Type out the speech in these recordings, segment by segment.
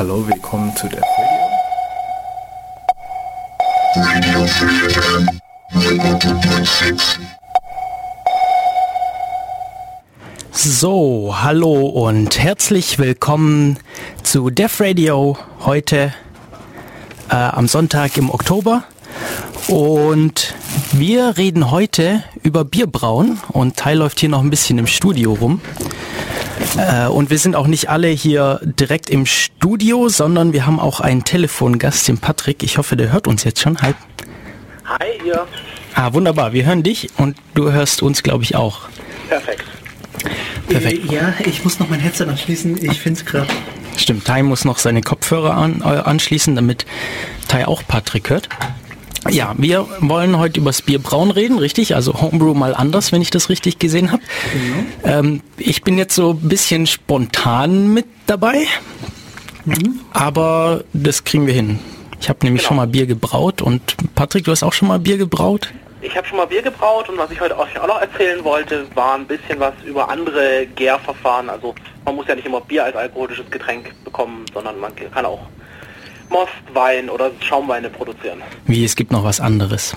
Hallo, willkommen zu der Radio. So, hallo und herzlich willkommen zu Def Radio heute äh, am Sonntag im Oktober. Und wir reden heute über Bierbrauen und Teil läuft hier noch ein bisschen im Studio rum. Äh, und wir sind auch nicht alle hier direkt im Studio, sondern wir haben auch einen Telefongast, den Patrick. Ich hoffe, der hört uns jetzt schon. Hi. Hi, ihr. Ah, wunderbar. Wir hören dich und du hörst uns, glaube ich, auch. Perfekt. Perfekt. Äh, ja, ich muss noch mein Headset anschließen. Ich finde es gerade. Stimmt, Tai muss noch seine Kopfhörer an, äh, anschließen, damit Tai auch Patrick hört. Ja, wir wollen heute über das Bier braun reden, richtig? Also Homebrew mal anders, wenn ich das richtig gesehen habe. Genau. Ähm, ich bin jetzt so ein bisschen spontan mit dabei, mhm. aber das kriegen wir hin. Ich habe nämlich genau. schon mal Bier gebraut und Patrick, du hast auch schon mal Bier gebraut? Ich habe schon mal Bier gebraut und was ich heute euch auch noch erzählen wollte, war ein bisschen was über andere Gärverfahren. Also man muss ja nicht immer Bier als alkoholisches Getränk bekommen, sondern man kann auch Most, Wein oder Schaumweine produzieren. Wie, es gibt noch was anderes.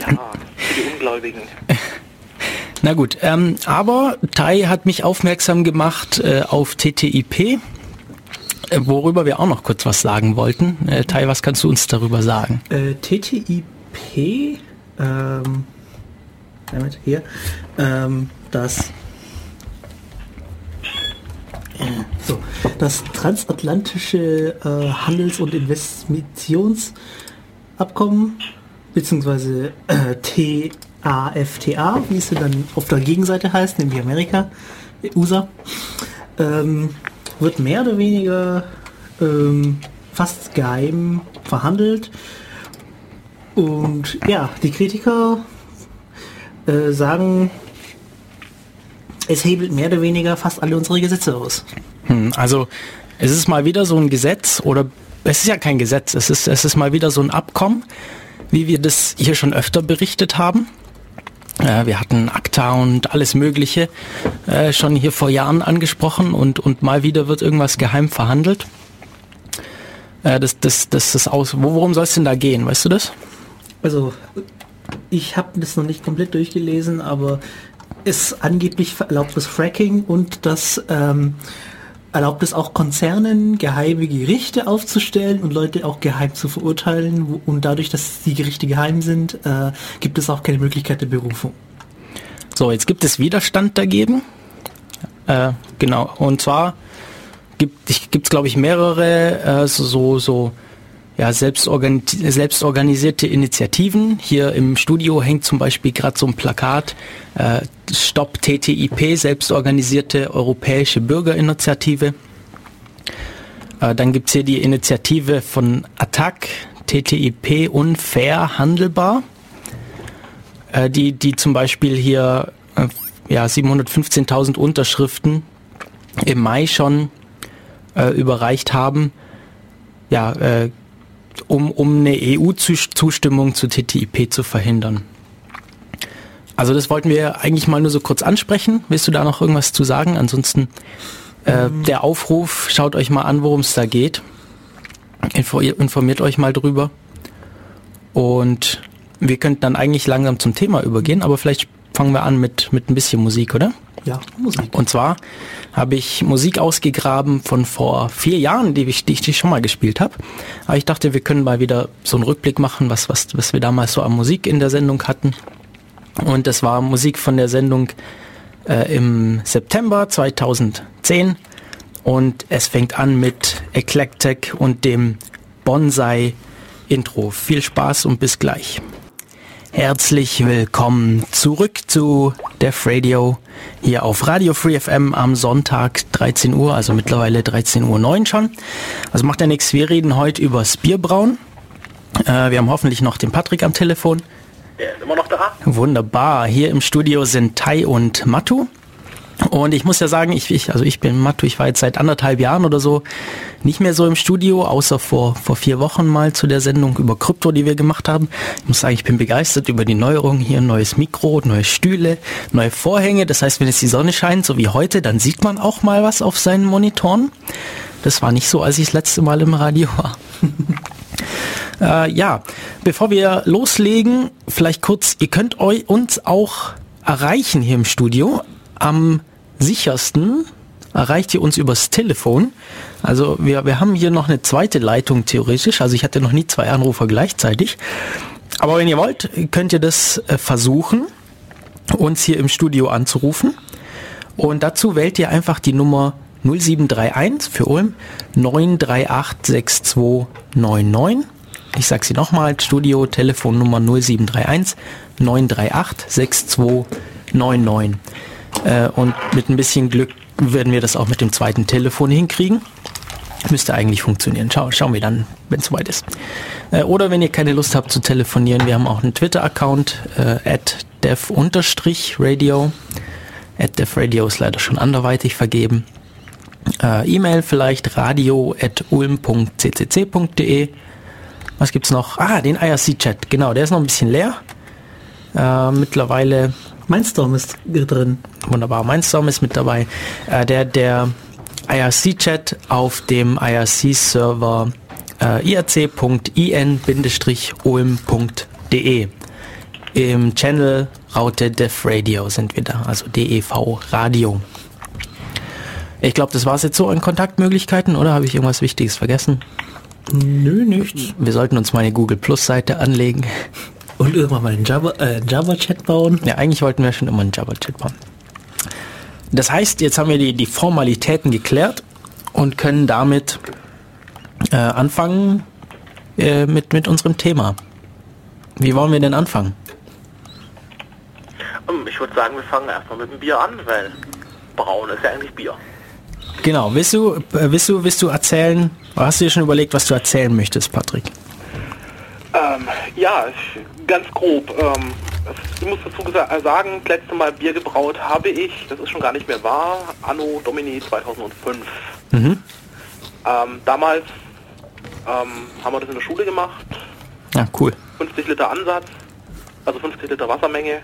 Ja, für die Ungläubigen. Na gut, ähm, aber Tai hat mich aufmerksam gemacht äh, auf TTIP, äh, worüber wir auch noch kurz was sagen wollten. Äh, Tai, was kannst du uns darüber sagen? Äh, TTIP, ähm, damit hier, ähm, das so, das transatlantische äh, Handels- und Investitionsabkommen, beziehungsweise äh, TAFTA, wie es dann auf der Gegenseite heißt, nämlich Amerika, USA, ähm, wird mehr oder weniger ähm, fast geheim verhandelt. Und ja, die Kritiker äh, sagen, es hebelt mehr oder weniger fast alle unsere Gesetze aus. Hm, also es ist mal wieder so ein Gesetz oder es ist ja kein Gesetz, es ist, es ist mal wieder so ein Abkommen, wie wir das hier schon öfter berichtet haben. Äh, wir hatten ACTA und alles Mögliche äh, schon hier vor Jahren angesprochen und, und mal wieder wird irgendwas geheim verhandelt. Äh, das, das, das ist aus. Worum soll es denn da gehen, weißt du das? Also ich habe das noch nicht komplett durchgelesen, aber ist angeblich erlaubt das Fracking und das ähm, erlaubt es auch Konzernen, geheime Gerichte aufzustellen und Leute auch geheim zu verurteilen. Und dadurch, dass die Gerichte geheim sind, äh, gibt es auch keine Möglichkeit der Berufung. So, jetzt gibt es Widerstand dagegen. Äh, genau. Und zwar gibt es, glaube ich, mehrere äh, so, so ja, selbstorganisierte Initiativen. Hier im Studio hängt zum Beispiel gerade so ein Plakat, äh, Stopp TTIP, selbstorganisierte europäische Bürgerinitiative. Äh, dann gibt's hier die Initiative von Attac, TTIP unfair handelbar, äh, die, die zum Beispiel hier äh, ja, 715.000 Unterschriften im Mai schon äh, überreicht haben. Ja, äh, um, um eine EU-Zustimmung zu TTIP zu verhindern. Also das wollten wir eigentlich mal nur so kurz ansprechen. Willst du da noch irgendwas zu sagen? Ansonsten äh, ähm. der Aufruf, schaut euch mal an, worum es da geht. Info informiert euch mal drüber. Und wir könnten dann eigentlich langsam zum Thema übergehen, aber vielleicht fangen wir an mit, mit ein bisschen Musik, oder? Ja, Musik. Und zwar habe ich Musik ausgegraben von vor vier Jahren, die ich, die ich schon mal gespielt habe. Aber ich dachte, wir können mal wieder so einen Rückblick machen, was, was, was wir damals so an Musik in der Sendung hatten. Und das war Musik von der Sendung äh, im September 2010. Und es fängt an mit Eclectic und dem Bonsai Intro. Viel Spaß und bis gleich. Herzlich willkommen zurück zu Def Radio hier auf Radio Free FM am Sonntag 13 Uhr, also mittlerweile 13.09 Uhr schon. Also macht ja nichts, wir reden heute über das Bierbrauen. Äh, wir haben hoffentlich noch den Patrick am Telefon. Der ist immer noch da. Wunderbar. Hier im Studio sind Tai und Matu. Und ich muss ja sagen, ich, ich also ich bin Matto, ich war jetzt seit anderthalb Jahren oder so nicht mehr so im Studio, außer vor, vor vier Wochen mal zu der Sendung über Krypto, die wir gemacht haben. Ich muss sagen, ich bin begeistert über die Neuerungen hier, neues Mikro, neue Stühle, neue Vorhänge. Das heißt, wenn jetzt die Sonne scheint, so wie heute, dann sieht man auch mal was auf seinen Monitoren. Das war nicht so, als ich das letzte Mal im Radio war. äh, ja, bevor wir loslegen, vielleicht kurz, ihr könnt euch uns auch erreichen hier im Studio. Am sichersten erreicht ihr uns übers Telefon. Also wir, wir haben hier noch eine zweite Leitung theoretisch. Also ich hatte noch nie zwei Anrufer gleichzeitig. Aber wenn ihr wollt, könnt ihr das äh, versuchen, uns hier im Studio anzurufen. Und dazu wählt ihr einfach die Nummer 0731 für Ulm 938 6299. Ich sage sie nochmal, Studio Telefonnummer 0731 938 6299. Äh, und mit ein bisschen Glück werden wir das auch mit dem zweiten Telefon hinkriegen. Müsste eigentlich funktionieren. Schau, schauen wir dann, wenn es soweit ist. Äh, oder wenn ihr keine Lust habt zu telefonieren, wir haben auch einen Twitter-Account, äh, dev-radio. At devradio ist leider schon anderweitig vergeben. Äh, E-Mail vielleicht radio.ulm.ccc.de. Was gibt's noch? Ah, den IRC-Chat. Genau, der ist noch ein bisschen leer. Äh, mittlerweile Mindstorm ist drin. Wunderbar, Mindstorm ist mit dabei. Äh, der der IRC-Chat auf dem IRC-Server äh, irc.in-ulm.de. Im Channel Raute Dev Radio sind wir da, also DEV Radio. Ich glaube, das war es jetzt so an Kontaktmöglichkeiten, oder habe ich irgendwas Wichtiges vergessen? Nö, nichts. Wir sollten uns mal eine Google Plus Seite anlegen. Und irgendwann mal einen Java, äh, Java-Chat bauen. Ja, eigentlich wollten wir schon immer einen Java-Chat bauen. Das heißt, jetzt haben wir die, die Formalitäten geklärt und können damit äh, anfangen äh, mit, mit unserem Thema. Wie wollen wir denn anfangen? Ähm, Ich würde sagen, wir fangen erstmal mit dem Bier an, weil braun ist ja eigentlich Bier. Genau, willst du, äh, willst du, willst du erzählen, hast du dir schon überlegt, was du erzählen möchtest, Patrick? Ähm, ja, ganz grob. Ähm, ich muss dazu äh, sagen, das letzte Mal Bier gebraut habe ich, das ist schon gar nicht mehr wahr, Anno Domini 2005. Mhm. Ähm, damals ähm, haben wir das in der Schule gemacht, Ja, cool. 50 Liter Ansatz, also 50 Liter Wassermenge.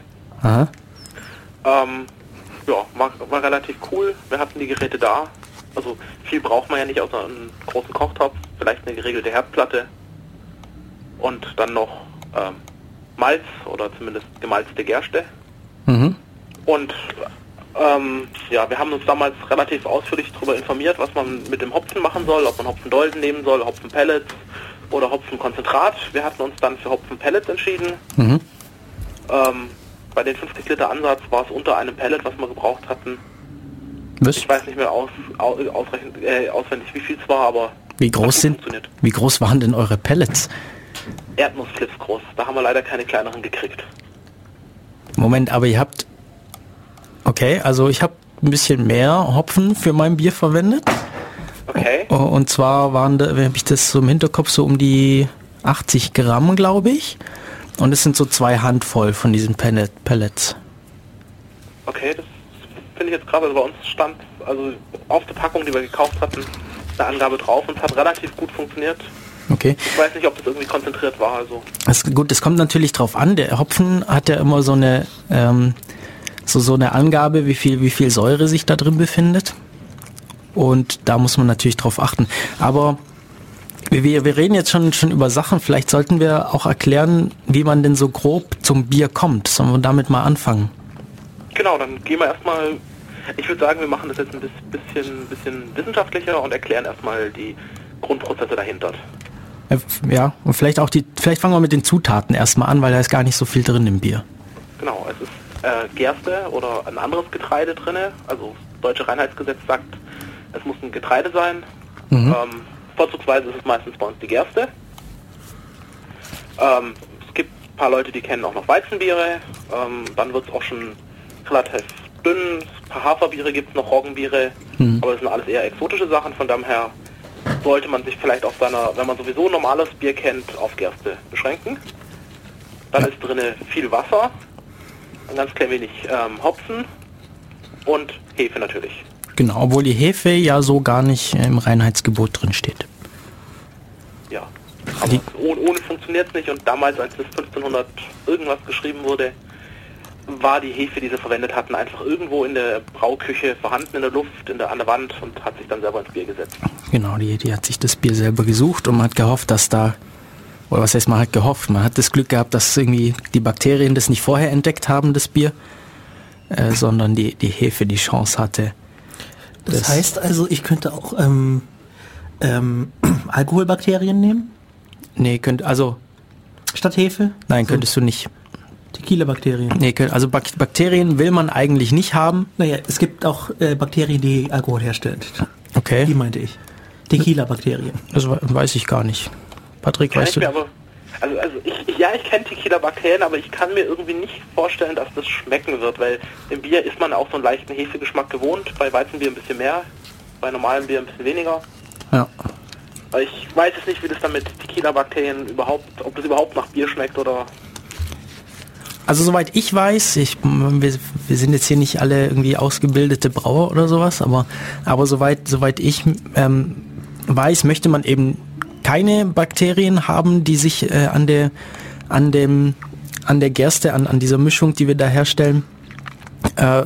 Ähm, ja, war, war relativ cool. Wir hatten die Geräte da. Also viel braucht man ja nicht außer einen großen Kochtopf, vielleicht eine geregelte Herdplatte und dann noch ähm, Malz oder zumindest gemalzte Gerste. Mhm. Und ähm, ja, wir haben uns damals relativ ausführlich darüber informiert, was man mit dem Hopfen machen soll, ob man Hopfendolden nehmen soll, Hopfenpellets oder Hopfenkonzentrat. Wir hatten uns dann für Hopfenpellets entschieden. Mhm. Ähm, bei den 50 Liter Ansatz war es unter einem Pellet, was wir gebraucht hatten. Was? Ich weiß nicht mehr aus, au, ausreichend, äh, auswendig, wie viel es war, aber Wie groß sind, wie groß waren denn eure Pellets? Erdnussflips groß. Da haben wir leider keine kleineren gekriegt. Moment, aber ihr habt, okay, also ich habe ein bisschen mehr Hopfen für mein Bier verwendet. Okay. Oh, Und zwar waren da, habe ich das so im Hinterkopf, so um die 80 Gramm, glaube ich. Und es sind so zwei Handvoll von diesen Pellet, Pellets. Okay, das finde ich jetzt krass. Also bei uns stand also auf der Packung, die wir gekauft hatten, eine Angabe drauf und es hat relativ gut funktioniert. Okay. Ich weiß nicht, ob das irgendwie konzentriert war. Also Das, gut, das kommt natürlich drauf an. Der Hopfen hat ja immer so eine, ähm, so, so eine Angabe, wie viel, wie viel Säure sich da drin befindet. Und da muss man natürlich drauf achten. Aber wir, wir reden jetzt schon, schon über Sachen. Vielleicht sollten wir auch erklären, wie man denn so grob zum Bier kommt. Sollen wir damit mal anfangen? genau, dann gehen wir erstmal. Ich würde sagen, wir machen das jetzt ein bis- bisschen, bisschen wissenschaftlicher und erklären erstmal die Grundprozesse dahinter. Äh, Ja, und vielleicht auch die, vielleicht fangen wir mit den Zutaten erstmal an, weil da ist gar nicht so viel drin im Bier. Genau, es ist äh, Gerste oder ein anderes Getreide drinne. Also das deutsche Reinheitsgesetz sagt, es muss ein Getreide sein. Mhm. Ähm, vorzugsweise ist es meistens bei uns die Gerste. Ähm, es gibt ein paar Leute, die kennen auch noch Weizenbiere. Ähm, dann wird es auch schon relativ dünn. Ein paar Haferbiere gibt es noch, Roggenbiere. Mhm. Aber das sind alles eher exotische Sachen. Von daher sollte man sich vielleicht auf seiner, wenn man sowieso normales Bier kennt, auf Gerste beschränken. Dann Ja. ist drinne viel Wasser, ein ganz klein wenig ähm, Hopfen und Hefe natürlich. Genau, obwohl die Hefe ja so gar nicht im Reinheitsgebot drin steht. Ja. Aber Die- ohne, ohne funktioniert es nicht und damals, als das 1500 irgendwas geschrieben wurde, war die Hefe, die sie verwendet hatten, einfach irgendwo in der Brauküche vorhanden in der Luft, in der, an der Wand und hat sich dann selber ins Bier gesetzt. Genau, die, die hat sich das Bier selber gesucht und man hat gehofft, dass da, oder was heißt man hat gehofft, man hat das Glück gehabt, dass irgendwie die Bakterien das nicht vorher entdeckt haben, das Bier, äh, sondern die, die Hefe die Chance hatte. Das, Das- heißt also, ich könnte auch ähm, ähm, Alkoholbakterien nehmen, Nee, könnt, also, statt Hefe? nein, könntest du nicht. Tequila-Bakterien. Nee, könnt, also Bak Bakterien will man eigentlich nicht haben. Naja, es gibt auch äh, Bakterien, die Alkohol herstellen. Die Okay, meinte ich. Tequila-Bakterien. das we- weiß ich gar nicht. Patrick, Kann weißt ich du? mir aber, also, also ich, ich- ja, ich kenne Tequila-Bakterien, aber ich kann mir irgendwie nicht vorstellen, dass das schmecken wird, weil im Bier ist man auch so einen leichten Hefegeschmack gewohnt, bei Weizenbier ein bisschen mehr, bei normalem Bier ein bisschen weniger. Ja. Ich weiß es nicht, wie das dann mit Tequila-Bakterien überhaupt, ob das überhaupt nach Bier schmeckt oder Also soweit ich weiß, ich, wir, wir sind jetzt hier nicht alle irgendwie ausgebildete Brauer oder sowas, aber, aber soweit, soweit ich ähm, weiß, möchte man eben keine Bakterien haben, die sich äh, an der an dem an der Gerste, an, an dieser Mischung, die wir da herstellen, äh,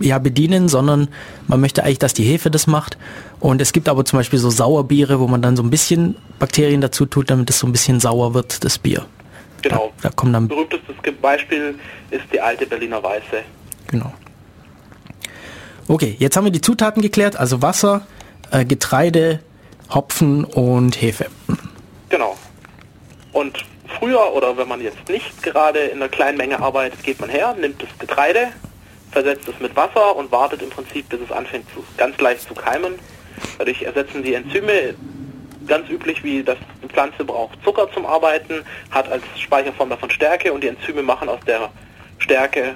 ja, bedienen, sondern man möchte eigentlich, dass die Hefe das macht. Und es gibt aber zum Beispiel so Sauerbiere, wo man dann so ein bisschen Bakterien dazu tut, damit es so ein bisschen sauer wird, das Bier. Genau. Da, da kommen dann Berühmtestes Beispiel ist die alte Berliner Weiße. Genau. Okay, jetzt haben wir die Zutaten geklärt, also Wasser, äh, Getreide, Hopfen und Hefe. Genau. Und früher oder wenn man jetzt nicht gerade in einer kleinen Menge arbeitet, geht man her, nimmt das Getreide, versetzt es mit Wasser und wartet im Prinzip, bis es anfängt zu, ganz leicht zu keimen. Dadurch ersetzen die Enzyme ganz üblich, wie das die Pflanze braucht Zucker zum Arbeiten, hat als Speicherform davon Stärke und die Enzyme machen aus der Stärke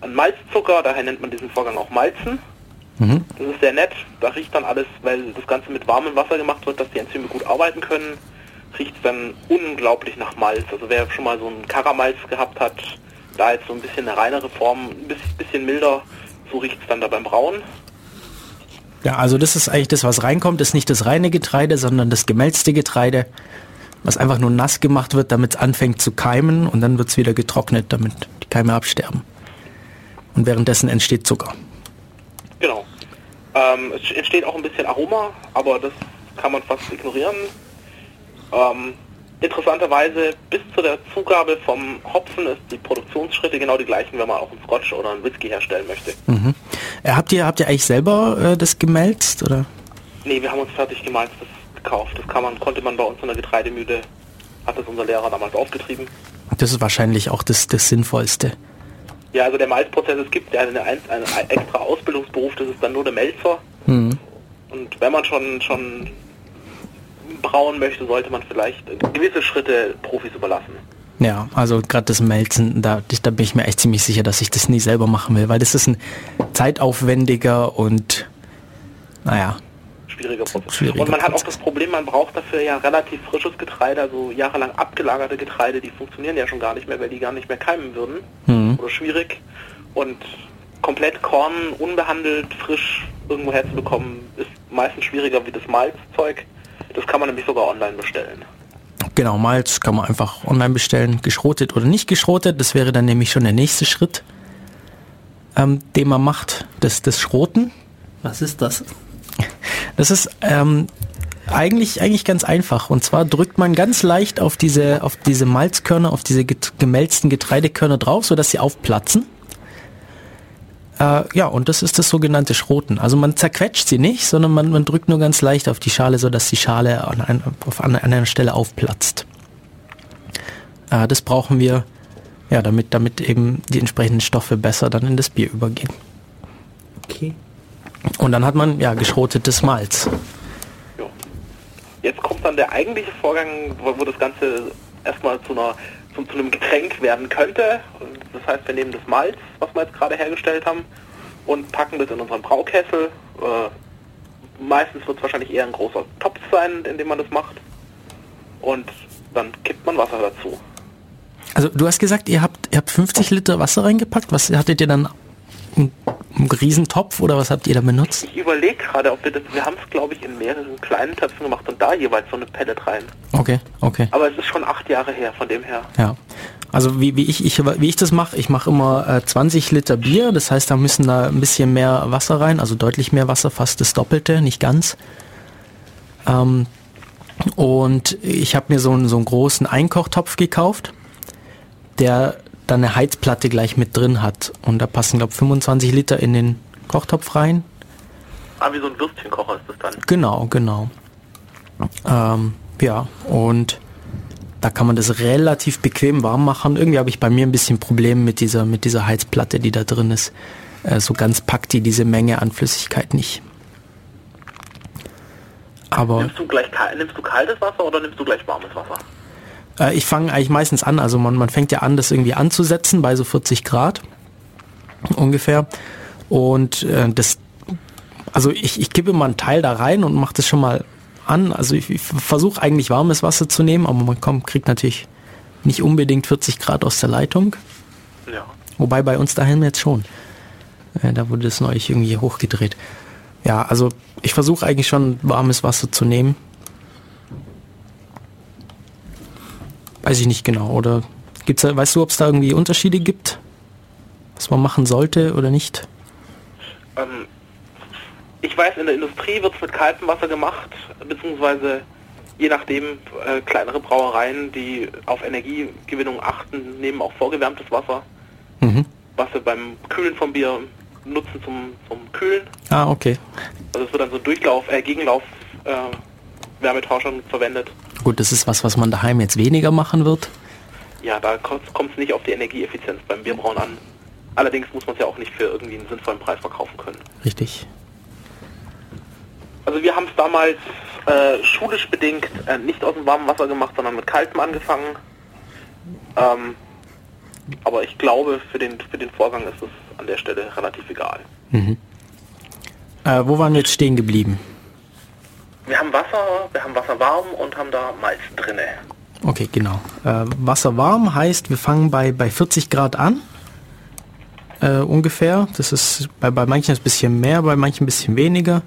einen Malzzucker, daher nennt man diesen Vorgang auch Malzen. Mhm. Das ist sehr nett, da riecht dann alles, weil das Ganze mit warmem Wasser gemacht wird, dass die Enzyme gut arbeiten können, riecht dann unglaublich nach Malz. Also wer schon mal so einen Karamalz gehabt hat, da jetzt so ein bisschen eine reinere Form, ein bisschen, bisschen milder, so riecht es dann da beim Brauen. Ja, also das ist eigentlich das, was reinkommt, ist nicht das reine Getreide, sondern das gemälzte Getreide, was einfach nur nass gemacht wird, damit es anfängt zu keimen und dann wird es wieder getrocknet, damit die Keime absterben. Und währenddessen entsteht Zucker. Genau. Ähm, es entsteht auch ein bisschen Aroma, aber das kann man fast ignorieren. Ähm, interessanterweise bis zu der Zugabe vom Hopfen ist die Produktionsschritte genau die gleichen, wenn man auch einen Scotch oder einen Whisky herstellen möchte. Mhm. Äh, habt, ihr, habt ihr eigentlich selber äh, das gemälzt? Oder? Nee, wir haben uns fertig gemalztes gekauft. Das kann man, konnte man bei uns in der Getreidemühle, hat das unser Lehrer damals aufgetrieben. Das ist wahrscheinlich auch das, das Sinnvollste. Ja, also der Malzprozess, es gibt ja eine, ein- einen extra Ausbildungsberuf, das ist dann nur der Melzer. Mhm. Und wenn man schon, schon brauen möchte, sollte man vielleicht gewisse Schritte Profis überlassen. Ja, also gerade das Melzen, da, da bin ich mir echt ziemlich sicher, dass ich das nie selber machen will, weil das ist ein zeitaufwendiger und naja, Schwieriger Prozess. Schwieriger Und man hat auch Prozess. das Problem, man braucht dafür ja relativ frisches Getreide, also jahrelang abgelagerte Getreide, die funktionieren ja schon gar nicht mehr, weil die gar nicht mehr keimen würden. Mhm. Oder schwierig. Und komplett Korn, unbehandelt, frisch irgendwo herzubekommen, ist meistens schwieriger wie das Malzzeug. Das kann man nämlich sogar online bestellen. genau, Malz kann man einfach online bestellen, geschrotet oder nicht geschrotet, das wäre dann nämlich schon der nächste Schritt, ähm, den man macht, das, das Schroten. Was ist das? Das ist ähm, eigentlich, eigentlich ganz einfach. Und zwar drückt man ganz leicht auf diese, auf diese Malzkörner, auf diese get gemälzten Getreidekörner drauf, sodass sie aufplatzen. Äh, ja, und das ist das sogenannte Schroten. Also man zerquetscht sie nicht, sondern man, man drückt nur ganz leicht auf die Schale, sodass die Schale an, ein, auf, an einer Stelle aufplatzt. Äh, das brauchen wir, ja, damit, damit eben die entsprechenden Stoffe besser dann in das Bier übergehen. Okay. Und dann hat man ja geschrotetes Malz. Jetzt kommt dann der eigentliche Vorgang, wo, wo das Ganze erstmal zu, einer, zu, zu einem Getränk werden könnte. Das heißt, wir nehmen das Malz, was wir jetzt gerade hergestellt haben, und packen das in unseren Braukessel. Äh, meistens wird es wahrscheinlich eher ein großer Topf sein, in dem man das macht. Und dann kippt man Wasser dazu. Also du hast gesagt, ihr habt, ihr habt 50 Liter Wasser reingepackt. Was hattet ihr dann? Ein Riesentopf oder was habt ihr da benutzt? Ich überlege gerade, ob wir das, wir haben es glaube ich in mehreren kleinen Töpfen gemacht und da jeweils so eine Pellet rein. Okay, okay. Aber es ist schon acht Jahre her, von dem her. Ja. Also wie, wie, ich, ich, wie ich das mache, ich mache immer äh, 20 Liter Bier, das heißt, da müssen da ein bisschen mehr Wasser rein, also deutlich mehr Wasser, fast das Doppelte, nicht ganz. Ähm, und ich habe mir so einen, so einen großen Einkochtopf gekauft, der dann eine Heizplatte gleich mit drin hat. Und da passen, glaube ich, 25 Liter in den Kochtopf rein. Ah, wie so ein Würstchenkocher ist das dann. Genau, genau. Ähm, ja, und da kann man das relativ bequem warm machen. Irgendwie habe ich bei mir ein bisschen Probleme mit dieser, mit dieser Heizplatte, die da drin ist. Äh, so ganz packt die diese Menge an Flüssigkeit nicht. Aber Nimmst du gleich nimmst du kaltes Wasser oder nimmst du gleich warmes Wasser? Äh, ich fange eigentlich meistens an, also man, man fängt ja an, das irgendwie anzusetzen bei so 40 Grad ungefähr. Und äh, das, also ich, ich kippe mal einen Teil da rein und mache das schon mal an. Also ich, ich versuche eigentlich warmes Wasser zu nehmen, aber man kommt, kriegt natürlich nicht unbedingt 40 Grad aus der Leitung. Ja. Wobei bei uns daheim jetzt schon. Äh, da wurde das neulich irgendwie hochgedreht. Ja, also ich versuche eigentlich schon warmes Wasser zu nehmen. Weiß ich nicht genau. Oder gibt's da, weißt du, ob es da irgendwie Unterschiede gibt? Was man machen sollte oder nicht? Ähm, ich weiß, in der Industrie wird es mit kaltem Wasser gemacht, beziehungsweise je nachdem äh, kleinere Brauereien, die auf Energiegewinnung achten, nehmen auch vorgewärmtes Wasser, Mhm. was wir beim Kühlen vom Bier nutzen zum, zum Kühlen. Ah, okay. Also es wird dann so Durchlauf, äh, Gegenlauf äh, Wärmetauscher verwendet. Gut, das ist was, was man daheim jetzt weniger machen wird. Ja, da kommt es nicht auf die Energieeffizienz beim Bierbrauen an. Allerdings muss man es ja auch nicht für irgendwie einen sinnvollen Preis verkaufen können. Richtig. Also wir haben es damals äh, schulisch bedingt äh, nicht aus dem warmen Wasser gemacht, sondern mit kaltem angefangen. Ähm, aber ich glaube, für den, für den Vorgang ist es an der Stelle relativ egal. Äh, wo waren wir jetzt stehen geblieben? Wir haben Wasser, wir haben Wasser warm und haben da Malz drinne. Okay, genau. Äh, Wasser warm heißt, wir fangen bei, bei 40 Grad an. Äh, ungefähr. Das ist bei, bei manchen ein bisschen mehr, bei manchen ein bisschen weniger.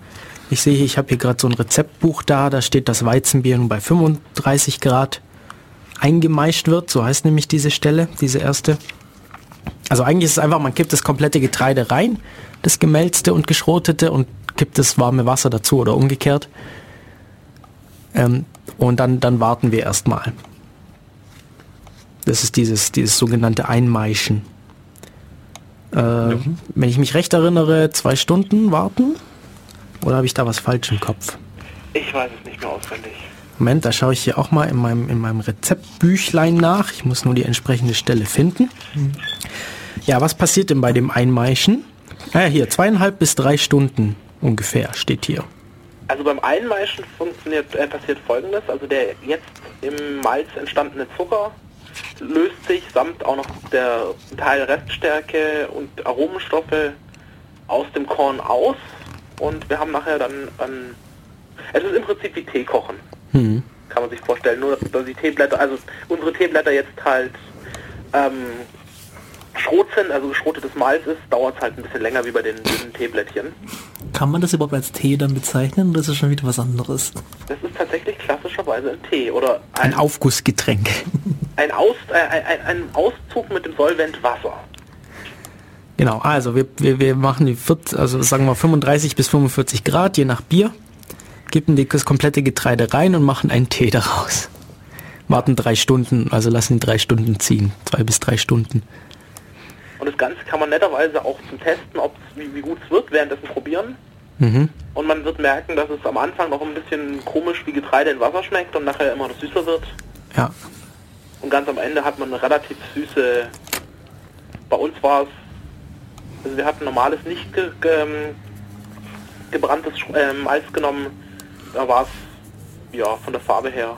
Ich sehe, ich habe hier gerade so ein Rezeptbuch da, da steht, dass Weizenbier nun bei 35 Grad eingemeischt wird. So heißt nämlich diese Stelle, diese erste. Also eigentlich ist es einfach, man kippt das komplette Getreide rein, das gemälzte und geschrotete und kippt das warme Wasser dazu oder umgekehrt. Ähm, und dann, dann warten wir erstmal. Das ist dieses, dieses sogenannte Einmeischen. Äh, Wenn ich mich recht erinnere, zwei Stunden warten? Oder habe ich da was falsch im Kopf? Ich weiß es nicht mehr auswendig. Moment, da schaue ich hier auch mal in meinem, in meinem Rezeptbüchlein nach. Ich muss nur die entsprechende Stelle finden. Ja, was passiert denn bei dem Einmeischen? Ah ja, hier, zweieinhalb bis drei Stunden ungefähr steht hier. Also beim Einmeischen funktioniert, äh, passiert folgendes. Also der jetzt im Malz entstandene Zucker löst sich samt auch noch der Teil Reststärke und Aromenstoffe aus dem Korn aus und wir haben nachher dann ein, es ist im Prinzip wie Tee kochen. Hm. Kann man sich vorstellen. Nur dass die Teeblätter, also unsere Teeblätter jetzt halt ähm, Schrot sind, also geschrotetes Malz ist, dauert es halt ein bisschen länger wie bei den dünnen Teeblättchen. Kann man das überhaupt als Tee dann bezeichnen oder ist das schon wieder was anderes? Das ist tatsächlich klassischerweise ein Tee oder Ein ein, Aufgussgetränk. ein, Aus, äh, ein, ein, Auszug mit dem Solvent Wasser. Genau, also wir, wir, wir machen die 40, also sagen wir 35 bis 45 Grad, je nach Bier, kippen die- das komplette Getreide rein und machen einen Tee daraus. Warten drei Stunden, also lassen ihn drei Stunden ziehen, zwei bis drei Stunden. Und das Ganze kann man netterweise auch zum Testen, ob's, wie, wie gut es wird, währenddessen probieren. Mhm. Und man wird merken, dass es am Anfang noch ein bisschen komisch wie Getreide in Wasser schmeckt und nachher immer noch süßer wird. Ja, Und ganz am Ende hat man eine relativ süße, bei uns war es, also wir hatten normales, nicht ge, ge, ähm, gebranntes Sch- äh, Malz genommen, da war es, ja, von der Farbe her,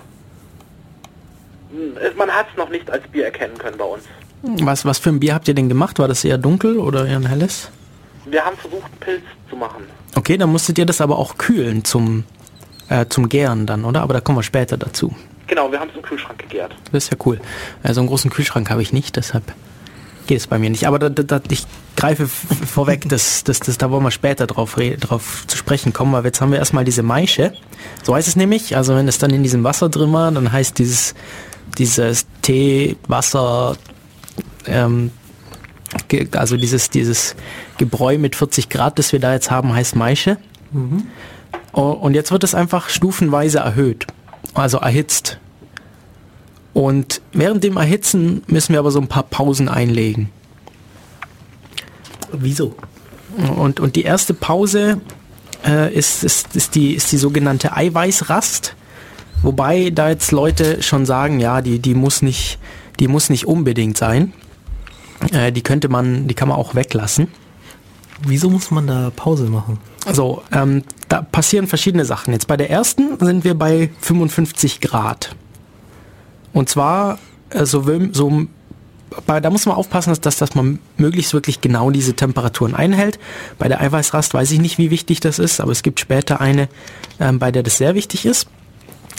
Hm, man hat es noch nicht als Bier erkennen können bei uns. Was, was für ein Bier habt ihr denn gemacht? War das eher dunkel oder eher ein helles? Wir haben versucht, einen Pilz zu machen. Okay, dann musstet ihr das aber auch kühlen zum, äh, zum Gären dann, oder? Aber da kommen wir später dazu. Genau, wir haben es im Kühlschrank gegärt. Das ist ja cool. Äh, so einen großen Kühlschrank habe ich nicht, deshalb geht es bei mir nicht. Aber da, da, ich greife vorweg, das, das, das, da wollen wir später drauf, drauf zu sprechen kommen, weil jetzt haben wir erstmal diese Maische. So heißt es nämlich. Also wenn es dann in diesem Wasser drin war, dann heißt dieses, dieses Tee, Wasser, ähm, also dieses, dieses Gebräu mit 40 Grad, das wir da jetzt haben, heißt Maische. Mhm. Und jetzt wird es einfach stufenweise erhöht, also erhitzt. Und während dem Erhitzen müssen wir aber so ein paar Pausen einlegen. Wieso? Und, und die erste Pause äh, ist, ist, ist, die, ist die sogenannte Eiweißrast. Wobei da jetzt Leute schon sagen, ja, die, die, muss, nicht, die muss nicht unbedingt sein. Äh, die könnte man, die kann man auch weglassen. Wieso muss man da Pause machen? Also, ähm, da passieren verschiedene Sachen. Jetzt bei der ersten sind wir bei 55 Grad. Und zwar, äh, so, so bei, da muss man aufpassen, dass, dass man möglichst wirklich genau diese Temperaturen einhält. Bei der Eiweißrast weiß ich nicht, wie wichtig das ist, aber es gibt später eine, ähm, bei der das sehr wichtig ist.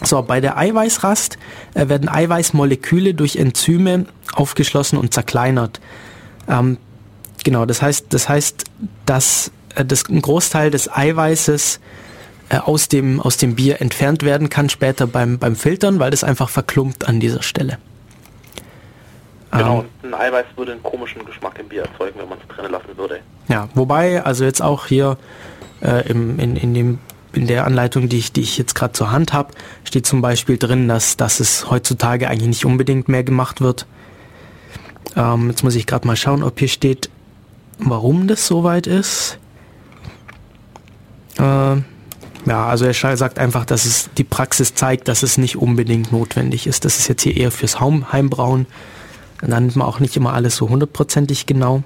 So, bei der Eiweißrast äh, werden Eiweißmoleküle durch Enzyme aufgeschlossen und zerkleinert. Ähm, genau, das heißt, das heißt, dass äh, das, ein Großteil des Eiweißes äh, aus, dem, aus dem Bier entfernt werden kann später beim, beim Filtern, weil das einfach verklumpt an dieser Stelle. Genau, ähm, ein Eiweiß würde einen komischen Geschmack im Bier erzeugen, wenn man es drinnen lassen würde. Ja, wobei, also jetzt auch hier äh, im, in, in, dem, in der Anleitung, die ich, die ich jetzt gerade zur Hand habe, steht zum Beispiel drin, dass, dass es heutzutage eigentlich nicht unbedingt mehr gemacht wird. Ähm, jetzt muss ich gerade mal schauen, ob hier steht, warum das soweit ist. Äh, ja, also er sagt einfach, dass es die Praxis zeigt, dass es nicht unbedingt notwendig ist. Das ist jetzt hier eher fürs Heimbrauen. Dann nimmt man auch nicht immer alles so hundertprozentig genau.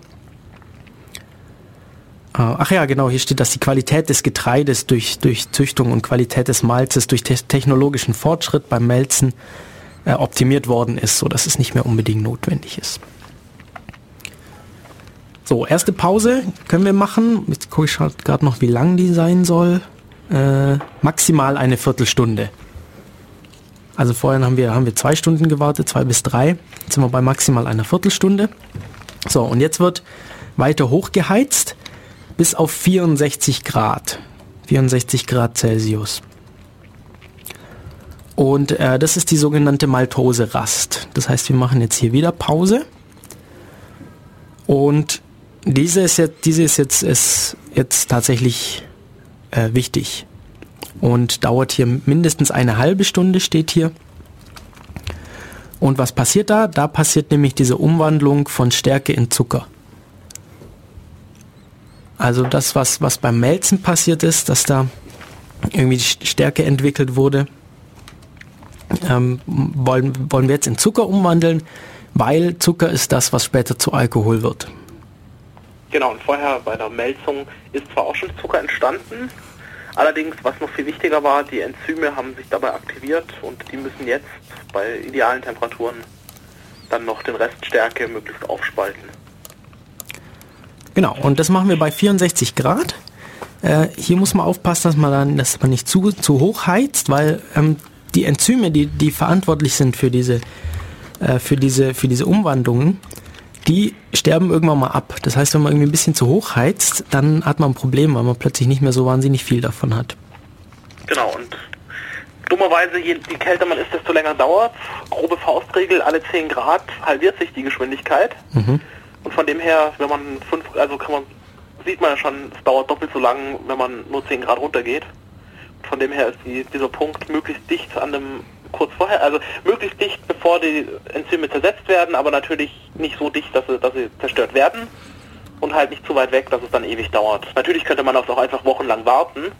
Äh, ach ja, genau, hier steht, dass die Qualität des Getreides durch, durch Züchtung und Qualität des Malzes durch te technologischen Fortschritt beim Melzen äh, optimiert worden ist, sodass es nicht mehr unbedingt notwendig ist. So, erste Pause können wir machen. Jetzt gucke ich gerade noch, wie lang die sein soll äh, maximal eine Viertelstunde. Also vorhin haben wir, haben wir zwei Stunden gewartet, zwei bis drei. Jetzt sind wir bei maximal einer Viertelstunde. So, und jetzt wird weiter hochgeheizt bis auf 64 Grad. 64 Grad Celsius. Und äh, das ist die sogenannte Maltose-Rast. Das heißt, wir machen jetzt hier wieder Pause. Und diese ist jetzt, diese ist jetzt, ist jetzt tatsächlich äh, wichtig und dauert hier mindestens eine halbe Stunde, steht hier. Und was passiert da? Da passiert nämlich diese Umwandlung von Stärke in Zucker. Also das, was, was beim Melzen passiert ist, dass da irgendwie die Stärke entwickelt wurde, ähm, wollen, wollen wir jetzt in Zucker umwandeln, weil Zucker ist das, was später zu Alkohol wird. Genau, und vorher bei der Melzung ist zwar auch schon Zucker entstanden, allerdings, was noch viel wichtiger war, die Enzyme haben sich dabei aktiviert und die müssen jetzt bei idealen Temperaturen dann noch den Rest Stärke möglichst aufspalten. Genau, und das machen wir bei 64 Grad. Äh, hier muss man aufpassen, dass man dann, dass man nicht zu, zu hoch heizt, weil ähm, die Enzyme, die, die verantwortlich sind für diese, äh, für diese, für diese Umwandlungen, die sterben irgendwann mal ab. Das heißt, wenn man irgendwie ein bisschen zu hoch heizt, dann hat man ein Problem, weil man plötzlich nicht mehr so wahnsinnig viel davon hat. Genau, und dummerweise, je, je kälter man ist, desto länger dauert Grobe Faustregel, alle 10 Grad halbiert sich die Geschwindigkeit. Mhm. Und von dem her, wenn man 5, also kann man, sieht man ja schon, es dauert doppelt so lang, wenn man nur 10 Grad runtergeht. Von dem her ist die, dieser Punkt möglichst dicht an dem kurz vorher, also möglichst dicht, bevor die Enzyme zersetzt werden, aber natürlich nicht so dicht, dass sie, dass sie zerstört werden und halt nicht zu weit weg, dass es dann ewig dauert. Natürlich könnte man auch einfach wochenlang warten,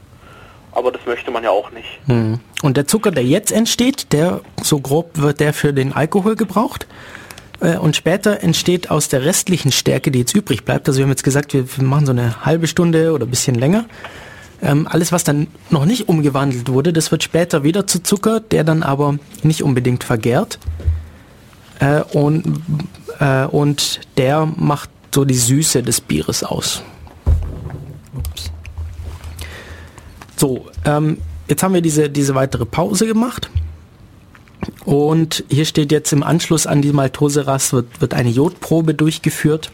aber das möchte man ja auch nicht. Hm. Und der Zucker, der jetzt entsteht, der so grob wird der für den Alkohol gebraucht. Äh, und später entsteht aus der restlichen Stärke, die jetzt übrig bleibt, also wir haben jetzt gesagt, wir machen so eine halbe Stunde oder ein bisschen länger, ähm, alles, was dann noch nicht umgewandelt wurde, das wird später wieder zu Zucker, der dann aber nicht unbedingt vergärt. Äh, und, äh, und der macht so die Süße des Bieres aus. Ups. So, ähm, jetzt haben wir diese, diese weitere Pause gemacht. Und hier steht jetzt im Anschluss an die Maltoserast wird, wird eine Jodprobe durchgeführt.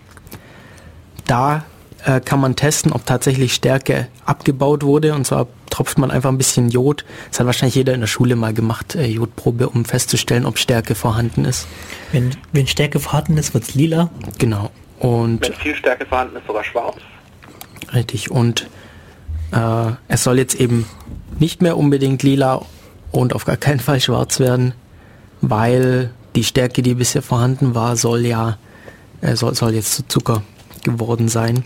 Da äh, kann man testen, ob tatsächlich Stärke abgebaut wurde. Und zwar tropft man einfach ein bisschen Jod. Das hat wahrscheinlich jeder in der Schule mal gemacht, äh, Jodprobe, um festzustellen, ob Stärke vorhanden ist. Wenn, wenn Stärke vorhanden ist, wird es lila. Genau. Und Wenn viel Stärke vorhanden ist, sogar schwarz. richtig. Und äh, es soll jetzt eben nicht mehr unbedingt lila und auf gar keinen Fall schwarz werden, weil die Stärke, die bisher vorhanden war, soll ja äh, soll, soll jetzt zu Zucker geworden sein.